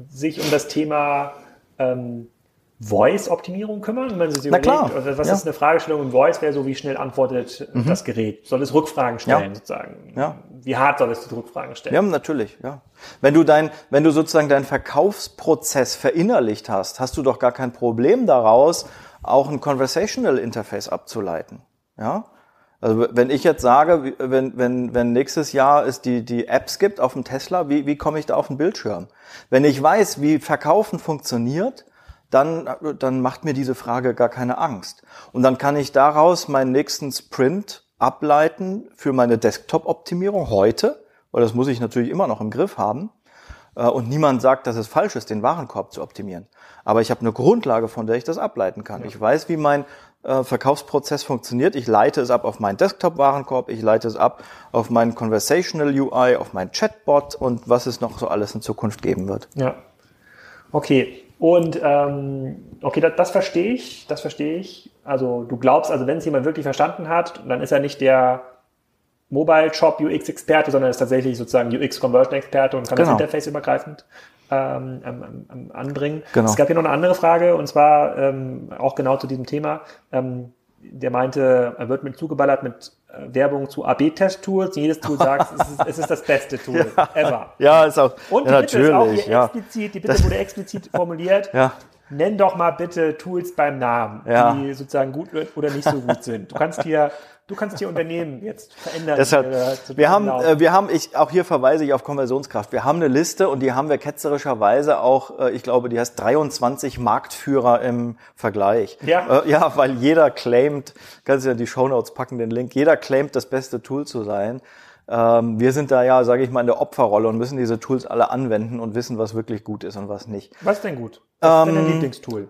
[SPEAKER 1] sich um das Thema ähm, Voice-Optimierung kümmern, wenn man sich
[SPEAKER 2] Na
[SPEAKER 1] überlegt?
[SPEAKER 2] klar.
[SPEAKER 1] Also was
[SPEAKER 2] Ja.
[SPEAKER 1] ist eine Fragestellung im Voice? Wäre so, wie schnell antwortet äh, das Gerät? Soll es Rückfragen stellen,
[SPEAKER 2] Mhm. Ja.
[SPEAKER 1] sozusagen?
[SPEAKER 2] Ja.
[SPEAKER 1] Wie hart soll es die Rückfragen stellen?
[SPEAKER 2] Ja, natürlich, ja. Wenn du dein, wenn du sozusagen deinen Verkaufsprozess verinnerlicht hast, hast du doch gar kein Problem daraus, auch ein Conversational Interface abzuleiten. Ja? Also wenn ich jetzt sage, wenn, wenn, wenn nächstes Jahr es die, die Apps gibt auf dem Tesla, wie, wie komme ich da auf den Bildschirm? Wenn ich weiß, wie Verkaufen funktioniert, dann, dann macht mir diese Frage gar keine Angst. Und dann kann ich daraus meinen nächsten Sprint ableiten für meine Desktop-Optimierung heute, weil das muss ich natürlich immer noch im Griff haben. Äh, Und niemand sagt, dass es falsch ist, den Warenkorb zu optimieren. Aber ich habe eine Grundlage, von der ich das ableiten kann. Ich weiß, wie mein äh, Verkaufsprozess funktioniert. Ich leite es ab auf meinen Desktop-Warenkorb, ich leite es ab auf meinen Conversational UI, auf meinen Chatbot und was es noch so alles in Zukunft geben wird.
[SPEAKER 1] Ja. Okay. Und ähm, okay, das, das verstehe ich, das verstehe ich. Also du glaubst, also wenn es jemand wirklich verstanden hat, dann ist er nicht der Mobile Shop UX Experte, sondern ist tatsächlich sozusagen UX Conversion Experte und kann
[SPEAKER 2] Genau.
[SPEAKER 1] das Interface übergreifend ähm, ähm, ähm, anbringen.
[SPEAKER 2] Genau.
[SPEAKER 1] Es gab hier noch eine andere Frage und zwar ähm, auch genau zu diesem Thema. Ähm, der meinte, er wird mit zugeballert mit äh, Werbung zu AB-Test-Tools. Jedes Tool sagt, es ist, es ist das beste Tool ever.
[SPEAKER 2] Ja, ist auch
[SPEAKER 1] Und die
[SPEAKER 2] ja,
[SPEAKER 1] Bitte ist auch hier
[SPEAKER 2] ja.
[SPEAKER 1] explizit, die Bitte wurde explizit formuliert.
[SPEAKER 2] Ja.
[SPEAKER 1] Nenn doch mal bitte Tools beim Namen,
[SPEAKER 2] Ja.
[SPEAKER 1] die sozusagen gut oder nicht so gut sind. Du kannst hier, du kannst hier Unternehmen jetzt verändern.
[SPEAKER 2] Deshalb,
[SPEAKER 1] äh,
[SPEAKER 2] wir haben,
[SPEAKER 1] Lauf.
[SPEAKER 2] äh, wir haben, ich, auch hier verweise ich auf Konversionskraft. Wir haben eine Liste und die haben wir ketzerischerweise auch, äh, ich glaube, die heißt 23 Marktführer im Vergleich.
[SPEAKER 1] Ja.
[SPEAKER 2] Äh, ja, weil jeder claimt, kannst du ja in die Shownotes packen, den Link, jeder claimt das beste Tool zu sein. Ähm, wir sind da ja, sage ich mal, in der Opferrolle und müssen diese Tools alle anwenden und wissen, was wirklich gut ist und was nicht.
[SPEAKER 1] Was ist denn gut? Was ist denn
[SPEAKER 2] Ähm,
[SPEAKER 1] dein Lieblingstool?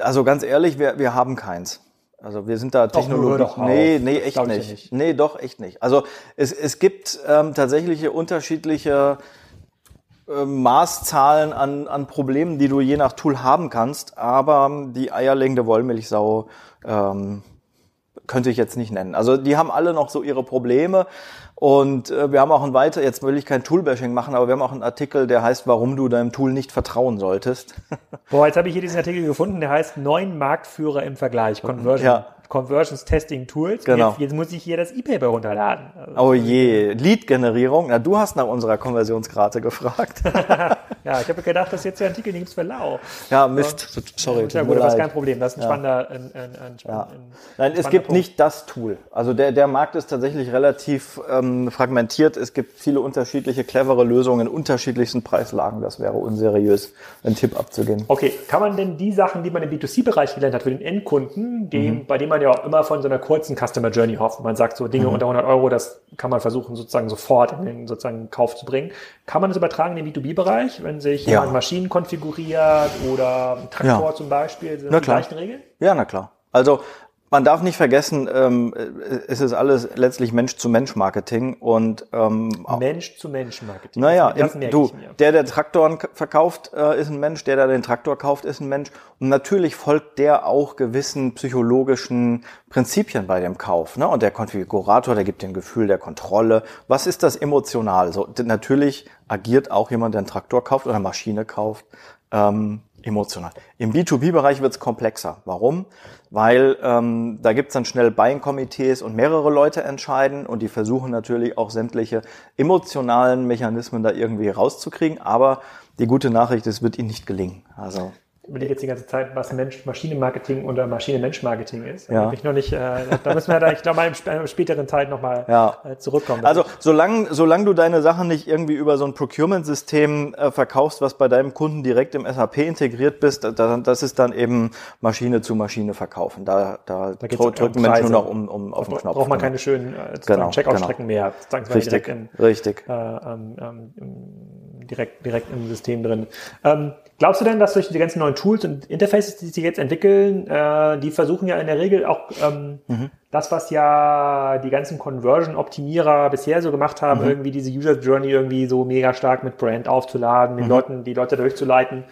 [SPEAKER 2] Also ganz ehrlich, wir, wir haben keins. Also wir sind da
[SPEAKER 1] auf.
[SPEAKER 2] nee, nee, echt nicht.
[SPEAKER 1] nicht.
[SPEAKER 2] Nee, doch, echt nicht. Also es, es gibt ähm, tatsächlich unterschiedliche ähm, Maßzahlen an, an Problemen, die du je nach Tool haben kannst, aber ähm, die eierlegende Wollmilchsau ähm, könnte ich jetzt nicht nennen. Also die haben alle noch so ihre Probleme und äh, wir haben auch ein weiter, jetzt will ich kein Toolbashing machen, aber wir haben auch einen Artikel, der heißt, warum du deinem Tool nicht vertrauen solltest.
[SPEAKER 1] Boah, jetzt habe ich hier diesen Artikel gefunden, der heißt Neun Marktführer im Vergleich. Conversion,
[SPEAKER 2] Ja.
[SPEAKER 1] Conversions Testing Tools.
[SPEAKER 2] Genau.
[SPEAKER 1] Jetzt, jetzt muss ich hier das E-Paper runterladen. Also,
[SPEAKER 2] Oh je, Lead-Generierung. Na, du hast nach unserer Konversionsrate gefragt.
[SPEAKER 1] ja, ich habe gedacht, das ist jetzt der Artikel, den gibt's für lau.
[SPEAKER 2] ja, Mist. Sorry,
[SPEAKER 1] Ja gut, aber das ist kein Problem. Das ist ein spannender, ein, ein, ein,
[SPEAKER 2] Ja.
[SPEAKER 1] ein, ein
[SPEAKER 2] Nein, es gibt
[SPEAKER 1] Punkt.
[SPEAKER 2] nicht das Tool. Also der, der Markt ist tatsächlich relativ ähm, fragmentiert. Es gibt viele unterschiedliche, clevere Lösungen in unterschiedlichsten Preislagen. Das wäre unseriös, einen Tipp abzugeben.
[SPEAKER 1] Okay, kann man denn die Sachen, die man im B2C-Bereich gelernt hat für den Endkunden, dem,
[SPEAKER 2] Mhm.
[SPEAKER 1] bei dem man ja auch immer von so einer kurzen Customer Journey hofft, man sagt so
[SPEAKER 2] Mhm.
[SPEAKER 1] Dinge unter 100 Euro, das kann man versuchen sozusagen sofort in den sozusagen Kauf zu bringen. Kann man das übertragen in den B2B-Bereich, wenn sich
[SPEAKER 2] Ja.
[SPEAKER 1] jemand Maschinen konfiguriert oder ein Traktor
[SPEAKER 2] Ja.
[SPEAKER 1] zum Beispiel, sind
[SPEAKER 2] Na
[SPEAKER 1] die
[SPEAKER 2] klar.
[SPEAKER 1] gleichen Regeln?
[SPEAKER 2] Ja, na klar. Also man darf nicht vergessen, ähm, es ist alles letztlich Mensch-zu-Mensch-Marketing und ähm,
[SPEAKER 1] Mensch-zu-Mensch-Marketing.
[SPEAKER 2] Naja, im, du, der, der Traktoren verkauft, äh, ist ein Mensch, der, der den Traktor kauft, ist ein Mensch. Und natürlich folgt der auch gewissen psychologischen Prinzipien bei dem Kauf. Ne? Und der Konfigurator, der gibt den Gefühl der Kontrolle. Was ist das emotional? So, natürlich agiert auch jemand, der einen Traktor kauft oder eine Maschine kauft, ähm, emotional. Im B2B-Bereich wird es komplexer. Warum? Weil ähm, da gibt's dann schnell Buying-Komitees und mehrere Leute entscheiden und die versuchen natürlich auch sämtliche emotionalen Mechanismen da irgendwie rauszukriegen. Aber die gute Nachricht, es wird ihnen nicht gelingen. Also
[SPEAKER 1] überlege jetzt die ganze Zeit, was Mensch-Maschine-Marketing oder Maschine-Mensch-Marketing ist. Da
[SPEAKER 2] Ja.
[SPEAKER 1] ich noch nicht, äh, da müssen wir da, ich glaube, mal im einer späteren Zeit nochmal
[SPEAKER 2] Ja.
[SPEAKER 1] äh, zurückkommen.
[SPEAKER 2] Also solange solang du deine Sachen nicht irgendwie über so ein Procurement-System äh, verkaufst, was bei deinem Kunden direkt im SAP integriert bist, da, da, das ist dann eben Maschine zu Maschine verkaufen. Da, da,
[SPEAKER 1] Da
[SPEAKER 2] drücken Menschen nur noch um, um auf den
[SPEAKER 1] Bra-
[SPEAKER 2] Knopf.
[SPEAKER 1] braucht man
[SPEAKER 2] genau.
[SPEAKER 1] keine schönen äh, sozusagen
[SPEAKER 2] Genau,
[SPEAKER 1] Checkout-Strecken mehr. Ist man
[SPEAKER 2] Richtig,
[SPEAKER 1] direkt, im,
[SPEAKER 2] richtig.
[SPEAKER 1] äh, ähm, ähm, direkt, direkt im System drin. Ähm, glaubst du denn, dass durch die ganzen neuen Tools und Interfaces, die sich jetzt entwickeln, äh, die versuchen ja in der Regel auch ähm,
[SPEAKER 2] Mhm.
[SPEAKER 1] das, was ja die ganzen Conversion-Optimierer bisher so gemacht haben,
[SPEAKER 2] Mhm.
[SPEAKER 1] irgendwie diese User Journey irgendwie so mega stark mit Brand aufzuladen,
[SPEAKER 2] Mhm.
[SPEAKER 1] den Leuten, die Leute durchzuleiten.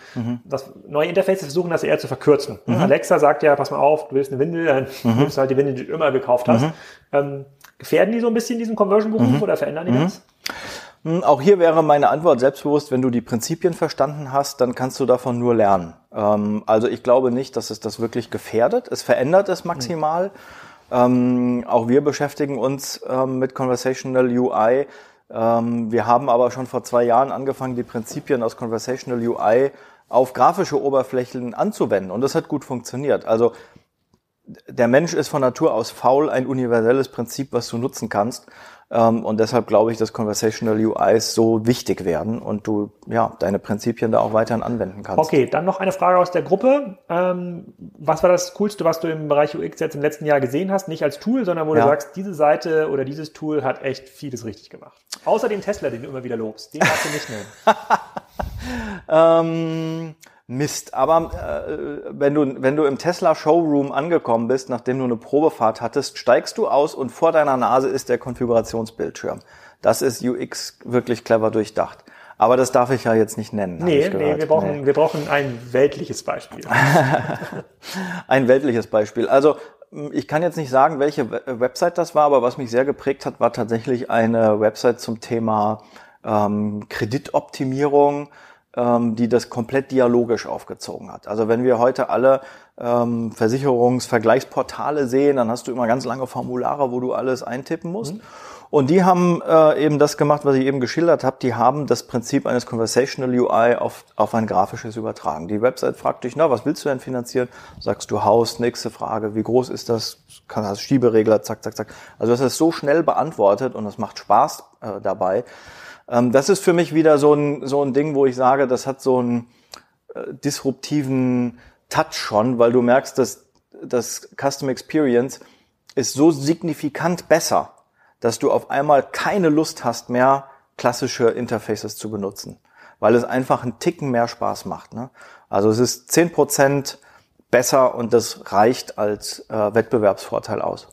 [SPEAKER 1] Das neue Interfaces versuchen das eher zu verkürzen.
[SPEAKER 2] Mhm.
[SPEAKER 1] Alexa sagt ja, pass mal auf, du willst eine Windel, dann nimmst du halt die Windel, die du immer gekauft hast.
[SPEAKER 2] Mhm.
[SPEAKER 1] Ähm, gefährden die so ein bisschen diesen Conversion-Beruf oder verändern die das?
[SPEAKER 2] Hm, auch hier wäre meine Antwort selbstbewusst, wenn du die Prinzipien verstanden hast, dann kannst du davon nur lernen. Ähm, also ich glaube nicht, dass es das wirklich gefährdet. Es verändert es maximal. Mhm. Auch wir beschäftigen uns ähm, mit Conversational UI. Wir haben aber schon vor zwei Jahren angefangen, die Prinzipien aus Conversational UI auf grafische Oberflächen anzuwenden. Und das hat gut funktioniert. Also der Mensch ist von Natur aus faul, ein universelles Prinzip, was du nutzen kannst. Ähm, und deshalb glaube ich, dass Conversational UIs so wichtig werden und du ja deine Prinzipien da auch weiterhin anwenden kannst.
[SPEAKER 1] Okay, dann noch eine Frage aus der Gruppe. Ähm, was war das Coolste, was du im Bereich UX jetzt im letzten Jahr gesehen hast? Nicht als Tool, sondern wo ja. du sagst, diese Seite oder dieses Tool hat echt vieles richtig gemacht. Außer den Tesla, den du immer wieder lobst. Den darfst du nicht nennen.
[SPEAKER 2] ähm, Mist. Aber äh, wenn du wenn du im Tesla Showroom angekommen bist, nachdem du eine Probefahrt hattest, steigst du aus und vor deiner Nase ist der Konfigurationsbildschirm. Das ist UX wirklich clever durchdacht. Aber das darf ich ja jetzt nicht nennen.
[SPEAKER 1] Nee, nee, wir brauchen, nee. wir brauchen ein weltliches Beispiel.
[SPEAKER 2] ein weltliches Beispiel. Also ich kann jetzt nicht sagen, welche Website das war, aber was mich sehr geprägt hat, war tatsächlich eine Website zum Thema ähm, Kreditoptimierung ähm, die das komplett dialogisch aufgezogen hat. Also wenn wir heute alle ähm, Versicherungsvergleichsportale sehen, dann hast du immer ganz lange Formulare, wo du alles eintippen musst. Mhm. Und die haben äh, eben das gemacht, was ich eben geschildert habe. Die haben das Prinzip eines Conversational UI auf, auf ein grafisches übertragen. Die Website fragt dich, na, was willst du denn finanzieren? Sagst du Haus, nächste Frage, wie groß ist das? Kann hast Schieberegler, zack, zack, zack. Also das ist so schnell beantwortet und es macht Spaß äh, dabei. Ähm, das ist für mich wieder so ein, so ein Ding, wo ich sage, das hat so einen äh, disruptiven Touch schon, weil du merkst, dass das Custom Experience ist so signifikant besser, dass du auf einmal keine Lust hast mehr, klassische Interfaces zu benutzen, weil es einfach einen Ticken mehr Spaß macht. Ne? Also es ist zehn Prozent besser und das reicht als äh, Wettbewerbsvorteil aus.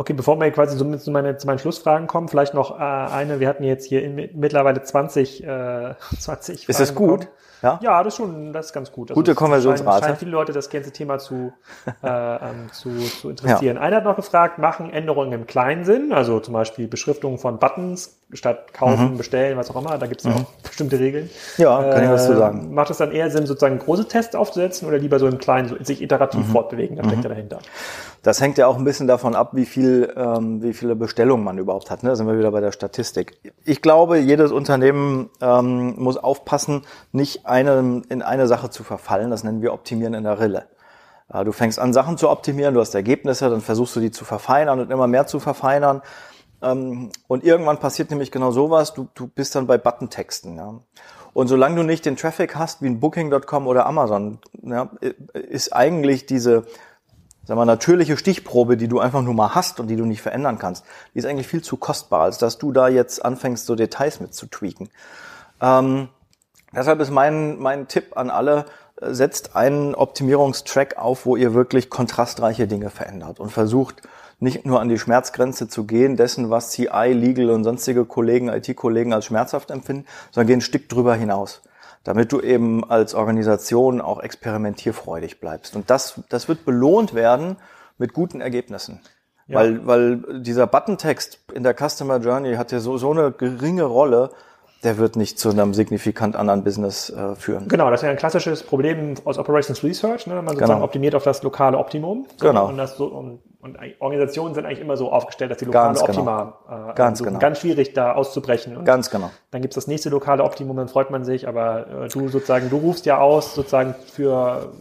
[SPEAKER 1] Okay, bevor wir quasi so zu, meine, zu meinen Schlussfragen kommen, vielleicht noch äh, eine. Wir hatten jetzt hier in, mittlerweile 20, äh, 20
[SPEAKER 2] Ist das gut? Bekommen.
[SPEAKER 1] Ja, ja das ist schon, das ist ganz gut.
[SPEAKER 2] Also Gute Konversionsrate.
[SPEAKER 1] Scheinen, scheinen viele Leute das ganze Thema zu, äh, ähm, zu, zu interessieren. Ja. Einer hat noch gefragt, machen Änderungen im kleinen Sinn, also zum Beispiel Beschriftungen von Buttons statt kaufen, mhm. bestellen, was auch immer, da gibt es mhm. auch bestimmte Regeln.
[SPEAKER 2] Ja, kann äh, ich was zu sagen.
[SPEAKER 1] Macht es dann eher Sinn, sozusagen große Tests aufzusetzen oder lieber so im Kleinen, so sich iterativ mhm. fortbewegen, da steckt mhm. ja dahinter.
[SPEAKER 2] Das hängt ja auch ein bisschen davon ab, wie viel, ähm, wie viele Bestellungen man überhaupt hat. Ne? Da sind wir wieder bei der Statistik. Ich glaube, jedes Unternehmen ähm, muss aufpassen, nicht einem, in eine Sache zu verfallen. Das nennen wir Optimieren in der Rille. Äh, du fängst an, Sachen zu optimieren, du hast Ergebnisse, dann versuchst du die zu verfeinern und immer mehr zu verfeinern. Ähm, und irgendwann passiert nämlich genau sowas. Du, du bist dann bei Buttentexten. Ja? Und solange du nicht den Traffic hast wie ein Booking.com oder Amazon, ja, ist eigentlich diese sag mal, natürliche Stichprobe, die du einfach nur mal hast und die du nicht verändern kannst, die ist eigentlich viel zu kostbar, als dass du da jetzt anfängst, so Details mit zu tweaken. Ähm, deshalb ist mein, mein Tipp an alle, äh, setzt einen Optimierungstrack auf, wo ihr wirklich kontrastreiche Dinge verändert und versucht, nicht nur an die Schmerzgrenze zu gehen, dessen, was CI, Legal und sonstige Kollegen, IT-Kollegen als schmerzhaft empfinden, sondern gehen ein Stück drüber hinaus damit du eben als Organisation auch experimentierfreudig bleibst. Und das, das wird belohnt werden mit guten Ergebnissen. Ja. Weil, weil dieser Buttontext in der Customer Journey hat ja so, so eine geringe Rolle, der wird nicht zu einem signifikant anderen Business äh, führen.
[SPEAKER 1] Genau, das ist ja ein klassisches Problem aus Operations Research, ne, wenn man sozusagen genau. optimiert auf das lokale Optimum.
[SPEAKER 2] So, genau.
[SPEAKER 1] Und, das so, und, und, Organisationen sind eigentlich immer so aufgestellt, dass die lokale
[SPEAKER 2] Ganz
[SPEAKER 1] Optima
[SPEAKER 2] genau. äh, Ganz,
[SPEAKER 1] suchen.
[SPEAKER 2] genau.
[SPEAKER 1] ganz schwierig da auszubrechen.
[SPEAKER 2] Und Ganz genau.
[SPEAKER 1] Dann gibt's das nächste lokale Optimum, dann freut man sich, aber äh, du sozusagen, du rufst ja aus sozusagen für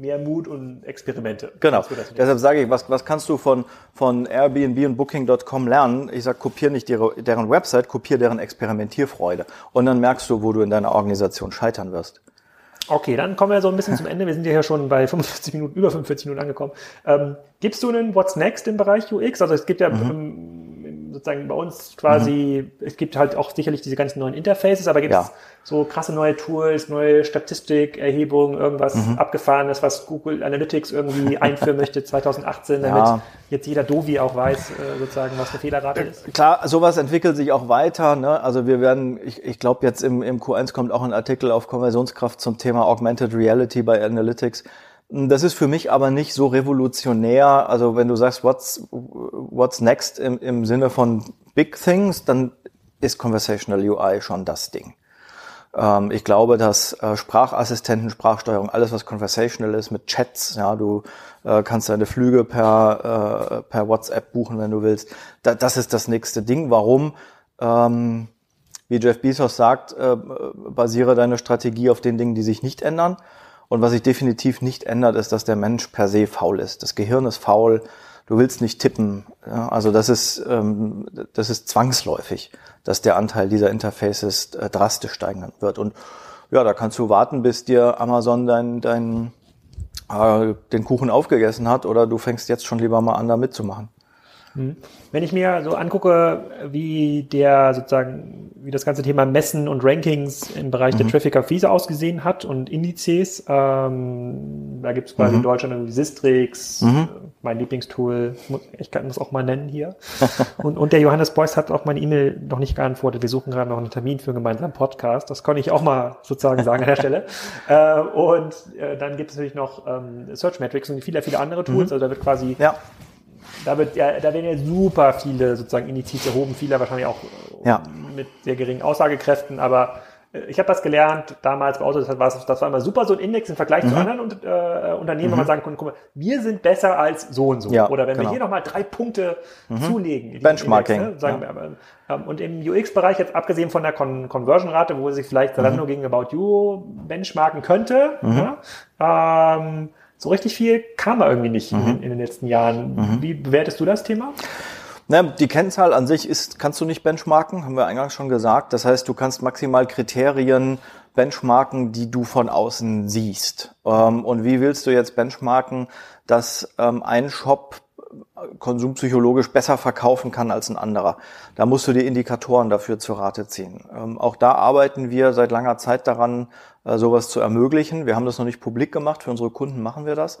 [SPEAKER 1] mehr Mut und Experimente.
[SPEAKER 2] Genau. Deshalb sage ich, was, was kannst du von, von Airbnb und Booking.com lernen? Ich sage, kopier nicht ihre, deren Website, kopier deren Experimentierfreude. Und dann merkst du, wo du in deiner Organisation scheitern wirst.
[SPEAKER 1] Okay, dann kommen wir so ein bisschen zum Ende. Wir sind ja hier schon bei 45 Minuten, über 45 Minuten angekommen. Ähm, gibst du einen What's Next im Bereich UX? Also es gibt ja mhm. Sozusagen bei uns quasi, mhm. es gibt halt auch sicherlich diese ganzen neuen Interfaces, aber gibt es ja so krasse neue Tools, neue Statistikerhebungen, irgendwas mhm. abgefahrenes, was Google Analytics irgendwie einführen möchte 2018, damit ja. jetzt jeder Dovi auch weiß, äh, sozusagen, was eine Fehlerrate ist.
[SPEAKER 2] Klar, sowas entwickelt sich auch weiter. Ne? Also wir werden, ich, ich glaube jetzt im, im Q1 kommt auch ein Artikel auf Konversionskraft zum Thema Augmented Reality bei Analytics. Das ist für mich aber nicht so revolutionär. Also wenn du sagst, what's, what's next im, im Sinne von Big Things, dann ist Conversational UI schon das Ding. Ähm, ich glaube, dass äh, Sprachassistenten, Sprachsteuerung, alles was conversational ist mit Chats, ja, du äh, kannst deine Flüge per, äh, per WhatsApp buchen, wenn du willst. Da, das ist das nächste Ding. Warum? Ähm, wie Jeff Bezos sagt, äh, basiere deine Strategie auf den Dingen, die sich nicht ändern. Und was sich definitiv nicht ändert, ist, dass der Mensch per se faul ist. Das Gehirn ist faul. Du willst nicht tippen. Ja, also das ist, ähm, das ist zwangsläufig, dass der Anteil dieser Interfaces äh, drastisch steigen wird. Und ja, da kannst du warten, bis dir Amazon dein, dein, äh, den Kuchen aufgegessen hat oder du fängst jetzt schon lieber mal an, da mitzumachen.
[SPEAKER 1] Hm. Wenn ich mir so angucke, wie der sozusagen, wie das ganze Thema Messen und Rankings im Bereich mhm. der Traffic Akquise ausgesehen hat und Indizes, ähm, da gibt es quasi mhm. in Deutschland irgendwie Sistrix, mhm. mein Lieblingstool, ich kann das auch mal nennen hier. und, und der Johannes Beuys hat auch meine E-Mail noch nicht geantwortet. Wir suchen gerade noch einen Termin für einen gemeinsamen Podcast. Das konnte ich auch mal sozusagen sagen an der Stelle. Äh, und äh, dann gibt es natürlich noch ähm, Search Metrics und viele, viele andere Tools. Mhm. Also da wird quasi ja da, wird ja, da werden ja super viele sozusagen Indizes erhoben, viele wahrscheinlich auch ja. mit sehr geringen Aussagekräften, aber äh, ich habe das gelernt damals bei Autos, das war, das war immer super so ein Index im Vergleich mhm. zu anderen äh, Unternehmen, mhm. wenn man sagen konnte, guck mal, wir sind besser als so und so. Ja, Oder wenn genau. wir hier nochmal drei Punkte mhm. zulegen.
[SPEAKER 2] Benchmarking.
[SPEAKER 1] Index, ne, sagen ja. wir, ähm, und im UX-Bereich, jetzt abgesehen von der Con Conversion-Rate, wo sich vielleicht Zalando mhm. gegen About You benchmarken könnte, mhm. ja, ähm, so richtig viel kam da irgendwie nicht mhm. in, in, den letzten Jahren. Mhm. Wie bewertest du das Thema?
[SPEAKER 2] Na, die Kennzahl an sich ist, kannst du nicht benchmarken, haben wir eingangs schon gesagt. Das heißt, du kannst maximal Kriterien benchmarken, die du von außen siehst. Ähm, und wie willst du jetzt benchmarken, dass ähm, ein Shop konsumpsychologisch besser verkaufen kann als ein anderer. Da musst du die Indikatoren dafür zu Rate ziehen. Ähm, auch da arbeiten wir seit langer Zeit daran, äh, sowas zu ermöglichen. Wir haben das noch nicht publik gemacht, für unsere Kunden machen wir das.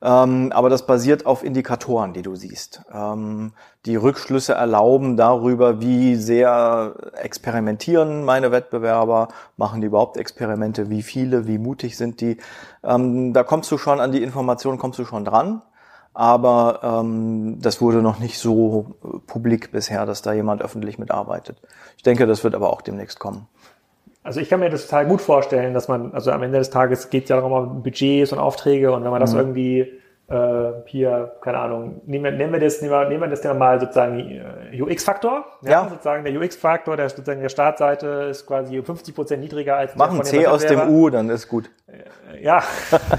[SPEAKER 2] Ähm, aber das basiert auf Indikatoren, die du siehst. Ähm, die Rückschlüsse erlauben darüber, wie sehr experimentieren meine Wettbewerber, machen die überhaupt Experimente, wie viele, wie mutig sind die. Ähm, da kommst du schon an die Informationen, kommst du schon dran aber ähm, das wurde noch nicht so äh, publik bisher, dass da jemand öffentlich mitarbeitet. Ich denke, das wird aber auch demnächst kommen.
[SPEAKER 1] Also ich kann mir das total gut vorstellen, dass man, also am Ende des Tages geht es ja darum, um Budgets und Aufträge und wenn man das mhm. irgendwie äh, hier, keine Ahnung, nehmen, nehmen wir das, nehmen wir, nehmen wir das mal sozusagen äh, UX-Faktor. Ja, ja. Sozusagen der UX-Faktor, der sozusagen der Startseite ist quasi 50 Prozent niedriger als
[SPEAKER 2] Machen C aus dem U, dann ist gut.
[SPEAKER 1] Äh, ja,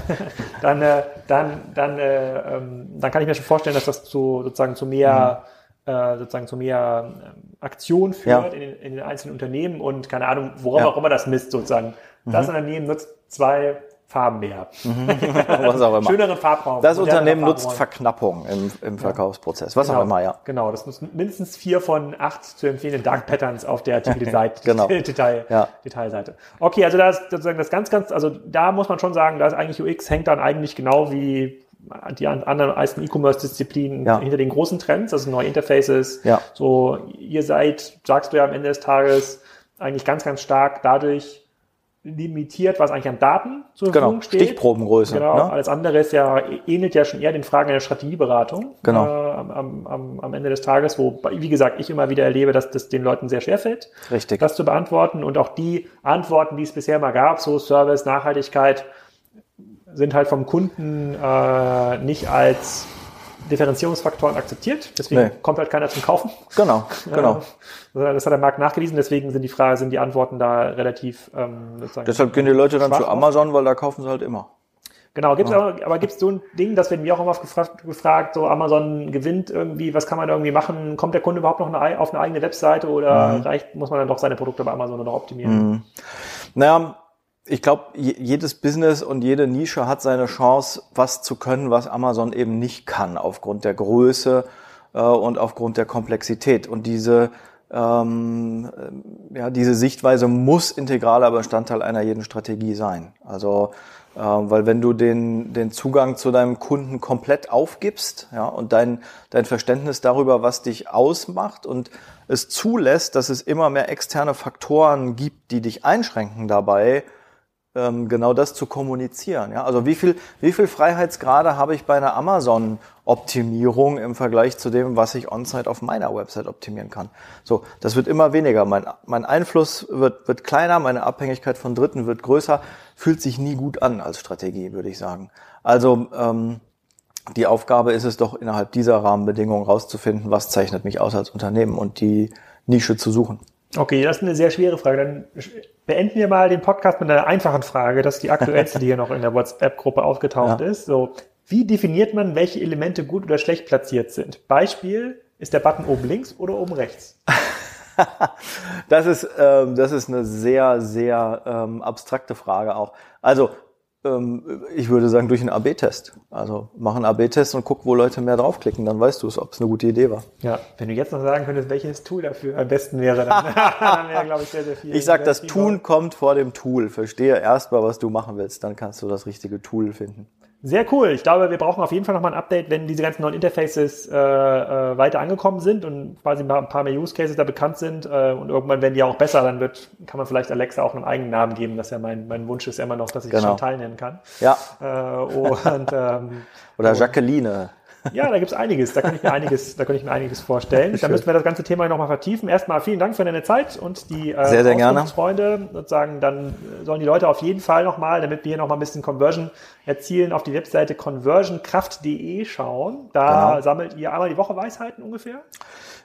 [SPEAKER 1] dann, äh, dann, dann, äh, ähm, dann kann ich mir schon vorstellen, dass das zu sozusagen zu mehr mhm. äh, sozusagen zu mehr ähm, Aktion führt ja. in, den, in den einzelnen Unternehmen und keine Ahnung, worum ja. auch immer das misst sozusagen. Mhm. Das Unternehmen nutzt zwei Farben mehr.
[SPEAKER 2] Mhm. was auch immer. Schöneren Farbraum. Das Unternehmen nutzt Verknappung im, im Verkaufsprozess, was
[SPEAKER 1] genau,
[SPEAKER 2] auch immer, ja.
[SPEAKER 1] Genau, das muss mindestens vier von acht zu empfehlenden Dark Patterns auf der Artikelseite, genau. Detail, ja. Detailseite. Okay, also das sozusagen das ganz, ganz, also da muss man schon sagen, da ist eigentlich UX hängt dann eigentlich genau wie die anderen meisten E-Commerce-Disziplinen ja. hinter den großen Trends, also neue Interfaces. Ja. So, ihr seid, sagst du ja am Ende des Tages, eigentlich ganz, ganz stark dadurch limitiert, was eigentlich an Daten zur
[SPEAKER 2] genau. Verfügung steht. Stichprobengröße.
[SPEAKER 1] Genau. Ne? Alles andere ist ja, ähnelt ja schon eher den Fragen einer Strategieberatung. Genau. Äh, am, am, am Ende des Tages, wo, wie gesagt, ich immer wieder erlebe, dass das den Leuten sehr schwer fällt,
[SPEAKER 2] Richtig.
[SPEAKER 1] das zu beantworten. Und auch die Antworten, die es bisher mal gab, so Service, Nachhaltigkeit, sind halt vom Kunden äh, nicht als Differenzierungsfaktoren akzeptiert. Deswegen nee. kommt halt keiner zum Kaufen.
[SPEAKER 2] Genau, genau.
[SPEAKER 1] Das hat der Markt nachgewiesen. Deswegen sind die Frage, sind die Antworten da relativ.
[SPEAKER 2] Ähm, sozusagen Deshalb gehen die Leute dann zu Amazon, weil da kaufen sie halt immer.
[SPEAKER 1] Genau, gibt's ja. aber, aber gibt es so ein Ding, das werden wir auch immer gefragt, gefragt, so Amazon gewinnt irgendwie, was kann man da irgendwie machen? Kommt der Kunde überhaupt noch eine, auf eine eigene Webseite oder mhm. reicht, muss man dann doch seine Produkte bei Amazon noch optimieren?
[SPEAKER 2] Mhm. Naja, ich glaube, jedes Business und jede Nische hat seine Chance, was zu können, was Amazon eben nicht kann, aufgrund der Größe äh, und aufgrund der Komplexität. Und diese, ähm, ja, diese Sichtweise muss integraler Bestandteil einer jeden Strategie sein. Also, äh, weil wenn du den, den Zugang zu deinem Kunden komplett aufgibst ja, und dein, dein Verständnis darüber, was dich ausmacht und es zulässt, dass es immer mehr externe Faktoren gibt, die dich einschränken dabei, genau das zu kommunizieren. Ja? Also wie viel, wie viel Freiheitsgrade habe ich bei einer Amazon-Optimierung im Vergleich zu dem, was ich on-site auf meiner Website optimieren kann? So, das wird immer weniger. Mein, mein Einfluss wird, wird kleiner, meine Abhängigkeit von Dritten wird größer, fühlt sich nie gut an als Strategie, würde ich sagen. Also ähm, die Aufgabe ist es doch, innerhalb dieser Rahmenbedingungen rauszufinden, was zeichnet mich aus als Unternehmen und die Nische zu suchen.
[SPEAKER 1] Okay, das ist eine sehr schwere Frage. Dann beenden wir mal den Podcast mit einer einfachen Frage. Das ist die aktuellste, die hier noch in der WhatsApp-Gruppe aufgetaucht ja. ist. So, wie definiert man, welche Elemente gut oder schlecht platziert sind? Beispiel, ist der Button oben links oder oben rechts?
[SPEAKER 2] das ist, ähm, das ist eine sehr, sehr ähm, abstrakte Frage auch. Also ich würde sagen, durch einen AB-Test. Also mach einen AB-Test und guck, wo Leute mehr draufklicken, dann weißt du es, ob es eine gute Idee war.
[SPEAKER 1] Ja, wenn du jetzt noch sagen könntest, welches Tool dafür am besten wäre, dann, dann wäre,
[SPEAKER 2] glaube ich, sehr, sehr viel. Ich sag, das Tun kommt vor dem Tool. Verstehe erstmal, was du machen willst, dann kannst du das richtige Tool finden.
[SPEAKER 1] Sehr cool. Ich glaube, wir brauchen auf jeden Fall nochmal ein Update, wenn diese ganzen neuen Interfaces äh, äh, weiter angekommen sind und quasi ein paar mehr Use Cases da bekannt sind äh, und irgendwann werden die auch besser, dann wird, kann man vielleicht Alexa auch einen eigenen Namen geben. Das ist ja mein, mein Wunsch ist immer noch, dass ich genau. Chantal nennen kann.
[SPEAKER 2] Ja. Äh, und, ähm, Oder Jacqueline.
[SPEAKER 1] Ja, da gibt's einiges. Da kann ich mir einiges, da kann ich mir einiges vorstellen. Da müssen wir das ganze Thema nochmal vertiefen. Erstmal vielen Dank für deine Zeit und die
[SPEAKER 2] äh, sehr, sehr gerne.
[SPEAKER 1] Freunde. Sozusagen, dann sollen die Leute auf jeden Fall nochmal, damit wir hier nochmal ein bisschen Conversion erzielen, auf die Webseite conversionkraft.de schauen. Da genau. sammelt ihr einmal die Woche Weisheiten ungefähr.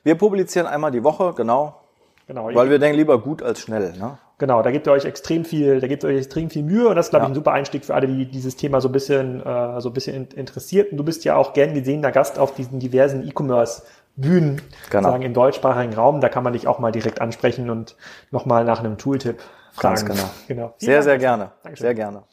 [SPEAKER 2] Wir publizieren einmal die Woche, genau. Genau. Weil wir denken lieber gut als schnell. Ne?
[SPEAKER 1] Genau, da gebt ihr euch extrem viel, da gebt ihr euch extrem viel Mühe und das ist, glaube ja. ich, ein super Einstieg für alle, die dieses Thema so ein bisschen, äh, so ein bisschen interessiert. Und du bist ja auch gern gesehener Gast auf diesen diversen E-Commerce Bühnen, genau. sagen im deutschsprachigen Raum. Da kann man dich auch mal direkt ansprechen und nochmal nach einem Tooltip fragen.
[SPEAKER 2] Ganz genau. genau. Sehr, sehr gerne. Dankeschön. Sehr gerne.